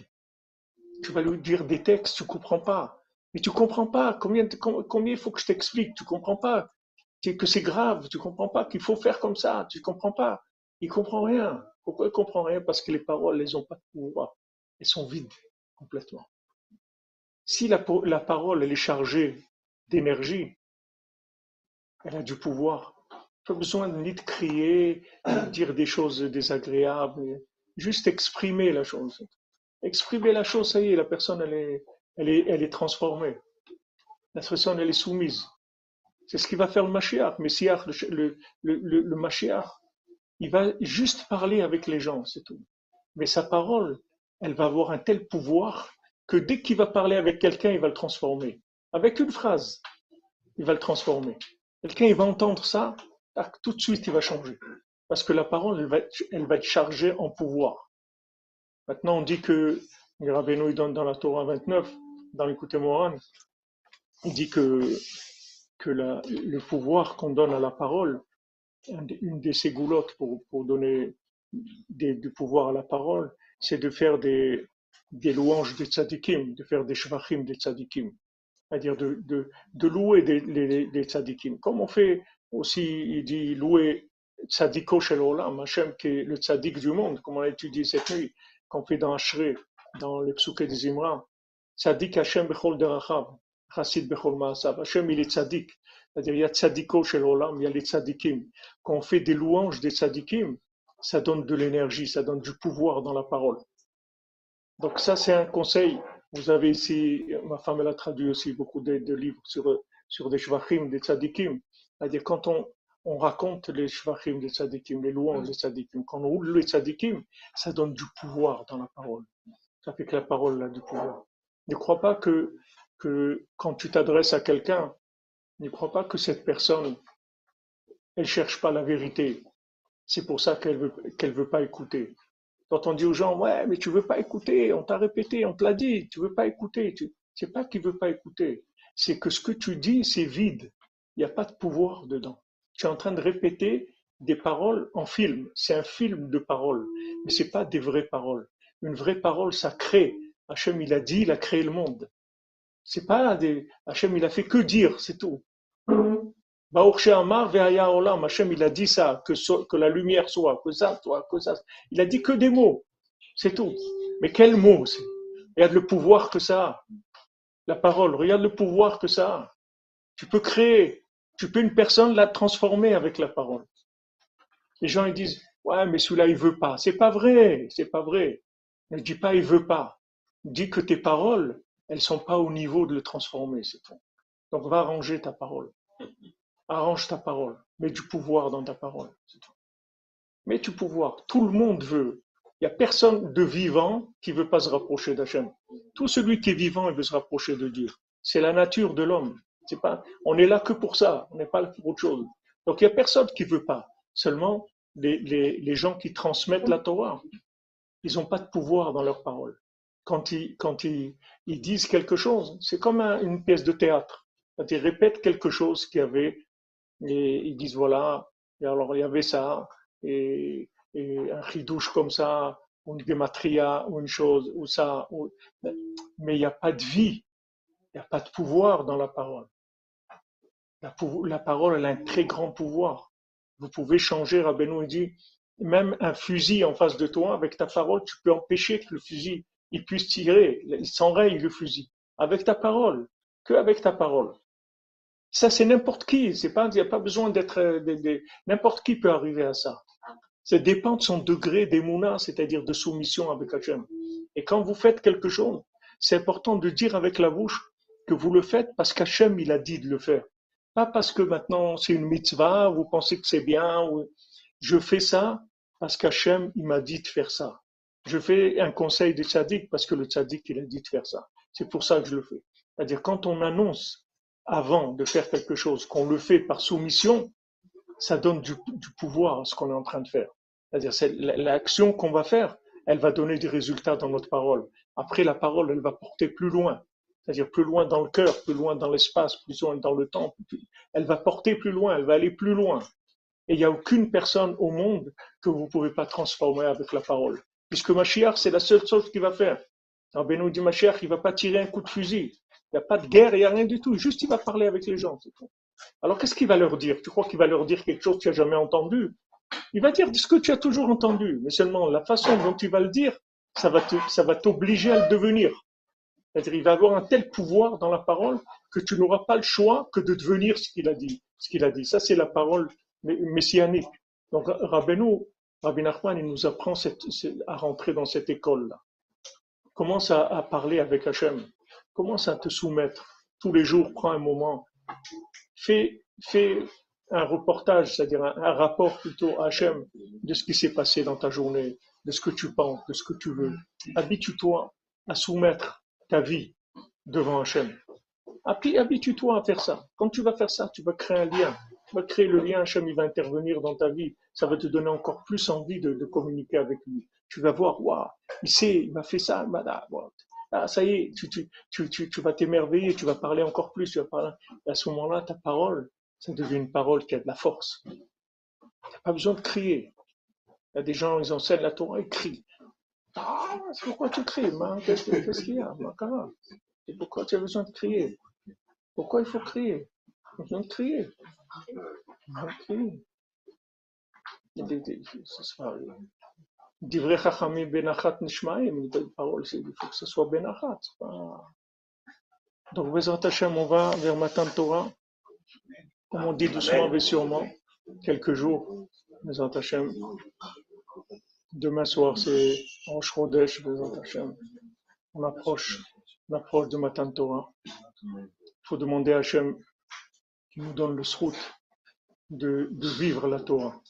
Speaker 2: Tu vas lui dire des textes, tu ne comprends pas. Mais tu comprends pas. Combien, combien il faut que je t'explique Tu ne comprends pas que c'est grave. Tu comprends pas qu'il faut faire comme ça. Tu ne comprends pas. Il ne comprend rien. Pourquoi il ne comprend rien? Parce que les paroles, elles n'ont pas de pouvoir. Elles sont vides complètement. Si la, la parole, elle est chargée d'énergie, elle a du pouvoir. Pas besoin ni de crier, ni de dire des choses désagréables, juste exprimer la chose. Exprimer la chose, ça y est, la personne, elle est, elle est, elle est transformée. La personne, elle est soumise. C'est ce qui va faire le Mashiach. Messiah, le, le, le, Mashiach, il va juste parler avec les gens, c'est tout. Mais sa parole, elle va avoir un tel pouvoir que dès qu'il va parler avec quelqu'un, il va le transformer. Avec une phrase, il va le transformer. Quelqu'un, il va entendre ça, tout de suite, il va changer. Parce que la parole, elle va être, elle va chargée en pouvoir. Maintenant, on dit que, il donne dans la Torah 29, dans l'écouté Moran, il dit que, que le pouvoir qu'on donne à la parole, une de ses goulottes pour, pour donner du pouvoir à la parole, c'est de faire des, des louanges des tzadikim, de faire des shvachim des tzadikim, c'est-à-dire de, de, louer des, des, tzadikim. Comme on fait aussi, il dit louer tzadiko shel olam, Hashem qui est le tzadik du monde, comme on a étudié cette nuit, qu'on fait dans Ashrei, dans les psuké des Imra, tzadik Hashem bechol derachav, chassid bechol maasav, Hashem il est tzadik, c'est-à-dire il y a tzadiko shel olam, il y a les tzadikim. Quand on fait des louanges des tzadikim, ça donne de l'énergie, ça donne du pouvoir dans la parole. Donc ça, c'est un conseil. Vous avez ici, ma femme, elle a traduit aussi beaucoup de, livres sur, sur des shvachim, des tzadikim. C'est-à-dire quand on, on raconte les shvachim des tzadikim, les louanges des tzadikim, quand on roule les tzadikim, ça donne du pouvoir dans la parole. Ça fait que la parole a du pouvoir. Ne crois pas que, que quand tu t'adresses à quelqu'un, ne crois pas que cette personne, elle cherche pas la vérité. C'est pour ça qu'elle veut, qu'elle veut pas écouter. Quand on dit aux gens, ouais, mais tu veux pas écouter, on t'a répété, on te l'a dit, tu veux pas écouter. Tu... C'est pas qu'il veut pas écouter. C'est que ce que tu dis, c'est vide. Il n'y a pas de pouvoir dedans. Tu es en train de répéter des paroles en film. C'est un film de paroles. Mais c'est pas des vraies paroles. Une vraie parole, ça crée. Hachem, il a dit, il a créé le monde. C'est pas des, Hachem, il a fait que dire, c'est tout. Hachem, il a dit ça, que, que la lumière soit, que ça soit, que ça. Il a dit que des mots. C'est tout. Mais quels mots Regarde le pouvoir que ça a. La parole, regarde le pouvoir que ça a. Tu peux créer, tu peux une personne la transformer avec la parole. Les gens ils disent, ouais, mais celui-là il veut pas. C'est pas vrai, c'est pas vrai. Ne dis pas il veut pas. Dis que tes paroles, elles sont pas au niveau de le transformer, c'est tout. Donc va arranger ta parole. Arrange ta parole. Mets du pouvoir dans ta parole. Mets du pouvoir. Tout le monde veut. Il n'y a personne de vivant qui veut pas se rapprocher d'Hachem. Tout celui qui est vivant, il veut se rapprocher de Dieu. C'est la nature de l'homme. On est là que pour ça. On n'est pas là pour autre chose. Donc il n'y a personne qui veut pas. Seulement les, les, les gens qui transmettent la Torah. Ils n'ont pas de pouvoir dans leur parole. Quand ils, quand ils, ils disent quelque chose, c'est comme une pièce de théâtre. Quand ils répètent quelque chose qui avait et ils disent voilà, et alors il y avait ça, et, et un ridouche comme ça, ou une gematria, ou une chose, ou ça, mais il n'y a pas de vie, il n'y a pas de pouvoir dans la parole. La, parole, a un très grand pouvoir. Vous pouvez changer, Rabbeinu dit, même un fusil en face de toi, avec ta parole, tu peux empêcher que le fusil il puisse tirer, il s'enraye le fusil. Avec ta parole, que avec ta parole. Ça, c'est n'importe qui. C'est pas, il n'y a pas besoin d'être, euh, n'importe qui peut arriver à ça. Ça dépend de son degré d'émouna, c'est-à-dire de soumission avec Hachem. Et quand vous faites quelque chose, c'est important de dire avec la bouche que vous le faites parce qu'Hachem, il a dit de le faire. Pas parce que maintenant c'est une mitzvah, vous pensez que c'est bien. Ou... Je fais ça parce qu'Hachem, il m'a dit de faire ça. Je fais un conseil de tzaddik parce que le tzaddik, il a dit de faire ça. C'est pour ça que je le fais. C'est-à-dire quand on annonce avant de faire quelque chose, qu'on le fait par soumission, ça donne du, du pouvoir à ce qu'on est en train de faire. C'est-à-dire, c'est l'action qu'on va faire, elle va donner des résultats dans notre parole. Après, la parole, elle va porter plus loin. C'est-à-dire plus loin dans le cœur, plus loin dans l'espace, plus loin dans le temps. Elle va porter plus loin, elle va aller plus loin. Et il n'y a aucune personne au monde que vous ne pouvez pas transformer avec la parole. Puisque Mashiach, c'est la seule chose qu'il va faire. Dit Mashiach, il ne va pas tirer un coup de fusil. Il n'y a pas de guerre, il n'y a rien du tout. Juste, il va parler avec les gens. Alors, qu'est-ce qu'il va leur dire? Tu crois qu'il va leur dire quelque chose que tu n'as jamais entendu? Il va dire ce que tu as toujours entendu. Mais seulement la façon dont il va le dire, ça va t'obliger à le devenir. C'est-à-dire, il va avoir un tel pouvoir dans la parole que tu n'auras pas le choix que de devenir ce qu'il a dit. Ce qu'il a dit. Ça, c'est la parole messianique. Donc, Rabbeinu, Rabbi Nachman, il nous apprend à rentrer dans cette école-là. Commence à, parler avec Hachem. Commence à te soumettre. Tous les jours, prends un moment. Fais, fais un reportage, c'est-à-dire un, rapport plutôt à Hachem de ce qui s'est passé dans ta journée, de ce que tu penses, de ce que tu veux. Habitue-toi à soumettre ta vie devant Hachem. Habitue-toi à faire ça. Quand tu vas faire ça, tu vas créer un lien tu vas créer le lien, Hachem, il va intervenir dans ta vie. Ça va te donner encore plus envie de, communiquer avec lui. Tu vas voir, waouh, il sait, il m'a fait ça, ah, ça y est, tu vas t'émerveiller, tu vas parler encore plus. Tu vas parler. à ce moment-là, ta parole, ça devient une parole qui a de la force. Tu n'as pas besoin de crier. Il y a des gens, ils enseignent la Torah, ils crient. Ah, pourquoi tu cries Qu'est-ce qu'il y a Pourquoi tu as besoin de crier? Pourquoi il faut crier? Il faut crier. Nishmaim, une belle parole, il faut que ce soit Benachat. Donc, Bezrat Hashem, on va vers Matan Torah, comme on dit doucement mais sûrement, quelques jours. Bezrat Hashem. Demain soir, c'est en Hashem. On approche, on approche de Matan Torah. Il faut demander à Hashem nous donne le srout de, vivre la Torah,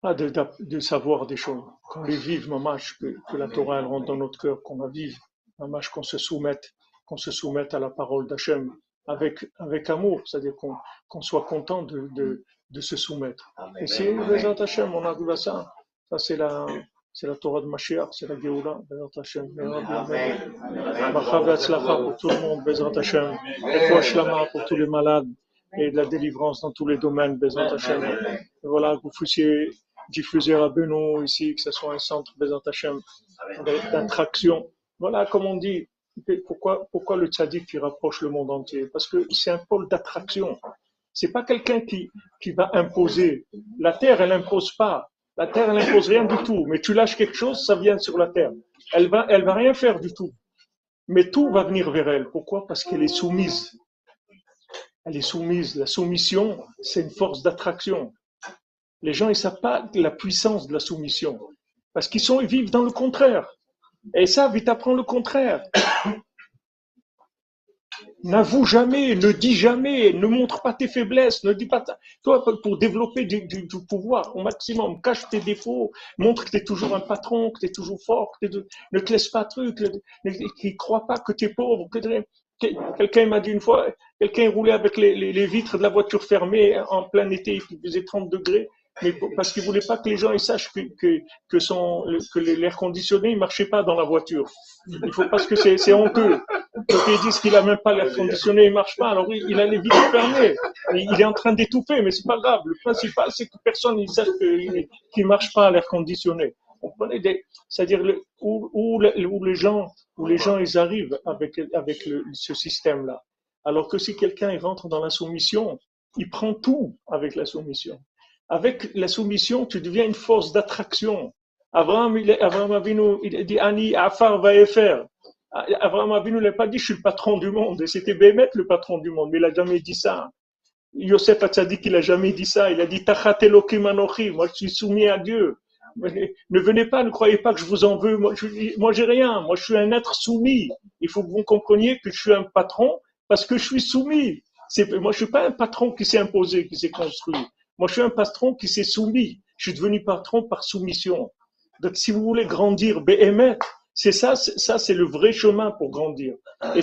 Speaker 2: pas de, savoir des choses, qu'on les vive, mamash, que, que la Torah elle rentre dans notre cœur, qu'on la vive, mamash, qu'on se soumette, qu'on se soumette à la parole d'Hachem avec, avec amour, c'est-à-dire qu'on soit content de, de, se soumettre. Et si, Hachem, on arrive à ça, ça c'est la, c'est la Torah de Mashiach, c'est la Géoula, Bezrat Hashem. Bracha ve'atzlacha pour tout le monde, Bezrat Hashem. Et Shlama pour tous les malades et de la délivrance dans tous les domaines, Bezrat Hashem. Et voilà, que vous puissiez diffuser à Benoît ici, que ce soit un centre, Bezrat Hashem, d'attraction. Voilà, comme on dit, pourquoi, pourquoi le tzaddik qui rapproche le monde entier? Parce que c'est un pôle d'attraction. C'est pas quelqu'un qui, va imposer. La terre, elle impose pas. La terre, elle n'impose rien du tout. Mais tu lâches quelque chose, ça vient sur la terre. Elle va, elle va rien faire du tout. Mais tout va venir vers elle. Pourquoi? Parce qu'elle est soumise. Elle est soumise. La soumission, c'est une force d'attraction. Les gens, ils savent pas la puissance de la soumission. Parce qu'ils sont, ils vivent dans le contraire. Et ça, vite apprendre le contraire. N'avoue jamais, ne dis jamais, ne montre pas tes faiblesses, ne dis pas Toi, pour développer du, pouvoir au maximum, cache tes défauts, montre que tu es toujours un patron, que tu es toujours fort, que ne te laisse pas truc, ne, croit pas que tu es pauvre. quelqu'un m'a dit une fois, quelqu'un roulait avec les, les, vitres de la voiture fermées en plein été, il faisait 30 degrés, mais parce qu'il voulait pas que les gens ils sachent que, que, que, son, que l'air conditionné ne marchait pas dans la voiture. Il faut parce que c'est honteux. Ils disent qu'il a même pas l'air conditionné, il marche pas. Alors il, a les vitres fermées. Il est en train d'étouffer, mais c'est pas grave. Le principal, c'est que personne ne sache qu'il ne marche pas à l'air conditionné. C'est-à-dire où, où, les gens, où les gens ils arrivent avec, avec ce système-là. Alors que si quelqu'un rentre dans la soumission, il prend tout avec la soumission. Avec la soumission, tu deviens une force d'attraction. Abraham, il, Avinu, il dit Ani Afar Vaefer. Abraham Avinu n'a pas dit je suis le patron du monde. Et c'était Bémet le patron du monde, mais il n'a jamais dit ça. Yosef dit qu'il n'a jamais dit ça. Il a dit Tachat Anochi. Moi, je suis soumis à Dieu. Ne venez pas, ne croyez pas que je vous en veux. Moi, je, moi, j'ai rien. Moi, je suis un être soumis. Il faut que vous compreniez que je suis un patron parce que je suis soumis. moi, je suis pas un patron qui s'est imposé, qui s'est construit. Moi, je suis un patron qui s'est soumis. Je suis devenu patron par soumission. Donc, si vous voulez grandir, béhémet, C'est ça, ça c'est le vrai chemin pour grandir. Et,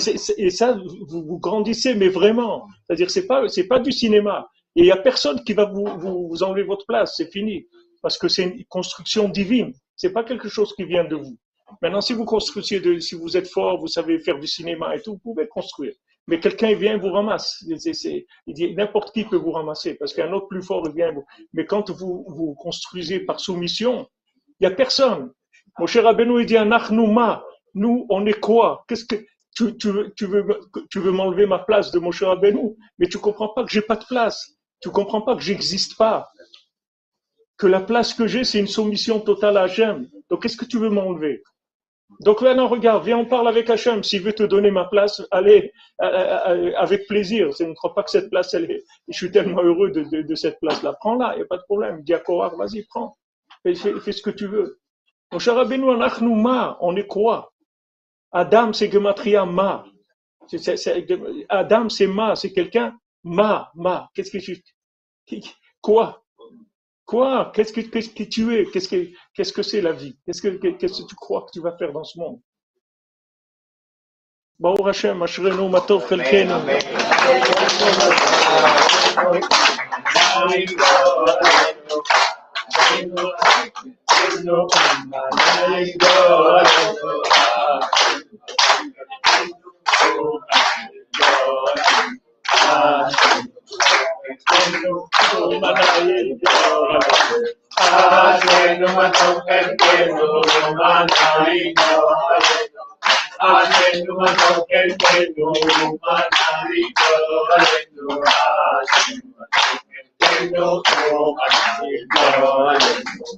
Speaker 2: ça, vous, vous, grandissez, mais vraiment. C'est-à-dire, c'est pas, c'est pas du cinéma. Et il y a personne qui va vous, vous, vous enlever votre place. C'est fini, parce que c'est une construction divine. C'est pas quelque chose qui vient de vous. Maintenant, si vous construisez, si vous êtes fort, vous savez faire du cinéma et tout, vous pouvez construire. Mais quelqu'un vient vous ramasse. il dit n'importe qui peut vous ramasser parce qu'un autre plus fort vient vous. Mais quand vous vous construisez par soumission, il y a personne. Mon cher Abenou, il dit Nous, on est quoi? Qu'est-ce que tu, veux, tu veux, m'enlever ma place de mon cher Mais tu comprends pas que j'ai pas de place. Tu comprends pas que j'existe pas. Que la place que j'ai, c'est une soumission totale à Hachem. Donc, qu'est-ce que tu veux m'enlever? Donc maintenant, regarde, viens, on parle avec Hachem. S'il veut te donner ma place, allez, euh, euh, euh, avec plaisir. Je ne crois pas que cette place, elle je suis tellement heureux de, cette place-là. Prends-la, il n'y a pas de problème. Dis à vas-y, prends. Fais, ce que tu veux. Mon cher Rabbeinu, ma, on est quoi? Adam, c'est Gematria ma. Adam, c'est ma, c'est quelqu'un, ma, ma. Qu'est-ce que tu, quoi? Quoi Qu'est-ce que, qu'est-ce que tu es Qu'est-ce que, qu'est-ce que c'est la vie qu'est-ce que, qu'est-ce que tu crois que tu vas faire dans ce monde ברוך השם, אשרינו מה טוב חלקנו.
Speaker 3: no Thank you pequeño como Manuel,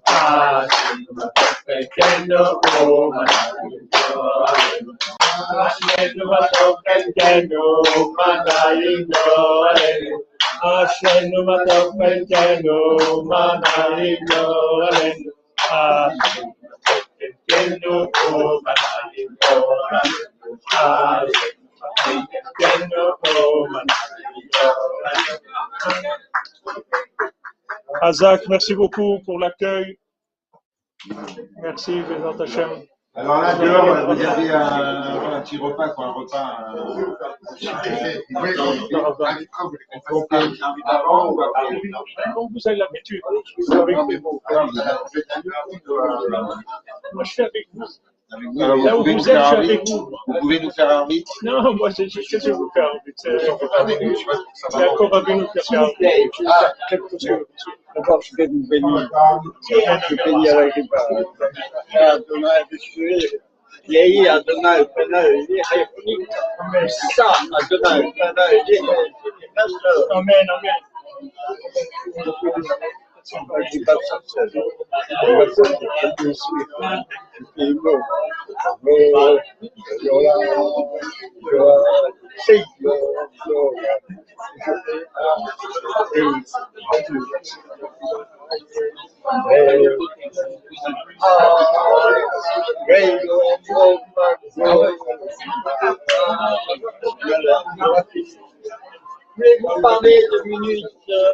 Speaker 3: haciendo pequeño como Manuel, haciendo bato pequeño Manuel, haciendo bato pequeño Manuel, haciendo pequeño como Manuel, haciendo
Speaker 2: pequeño como Manuel. Azak, merci beaucoup pour l'accueil. Merci, Bézat Hachem.
Speaker 4: Alors là, dehors, vous avez un, un petit repas, quoi, un repas. Euh,
Speaker 2: avant ou après vous avez l'habitude, je suis avec vous. Moi, je suis avec vous.
Speaker 4: Vous, pouvez
Speaker 2: vous
Speaker 4: nous faire
Speaker 2: je
Speaker 4: un
Speaker 2: suis
Speaker 4: vite
Speaker 2: avec vous.
Speaker 4: Vous pouvez nous faire
Speaker 2: Non, moi, je je- je vais vous faire un vite. C'est encore à nous faire. Un
Speaker 5: Ah. D'abord, je vais vous bénir. Je bénis. Je vais vous parler deux minutes, euh,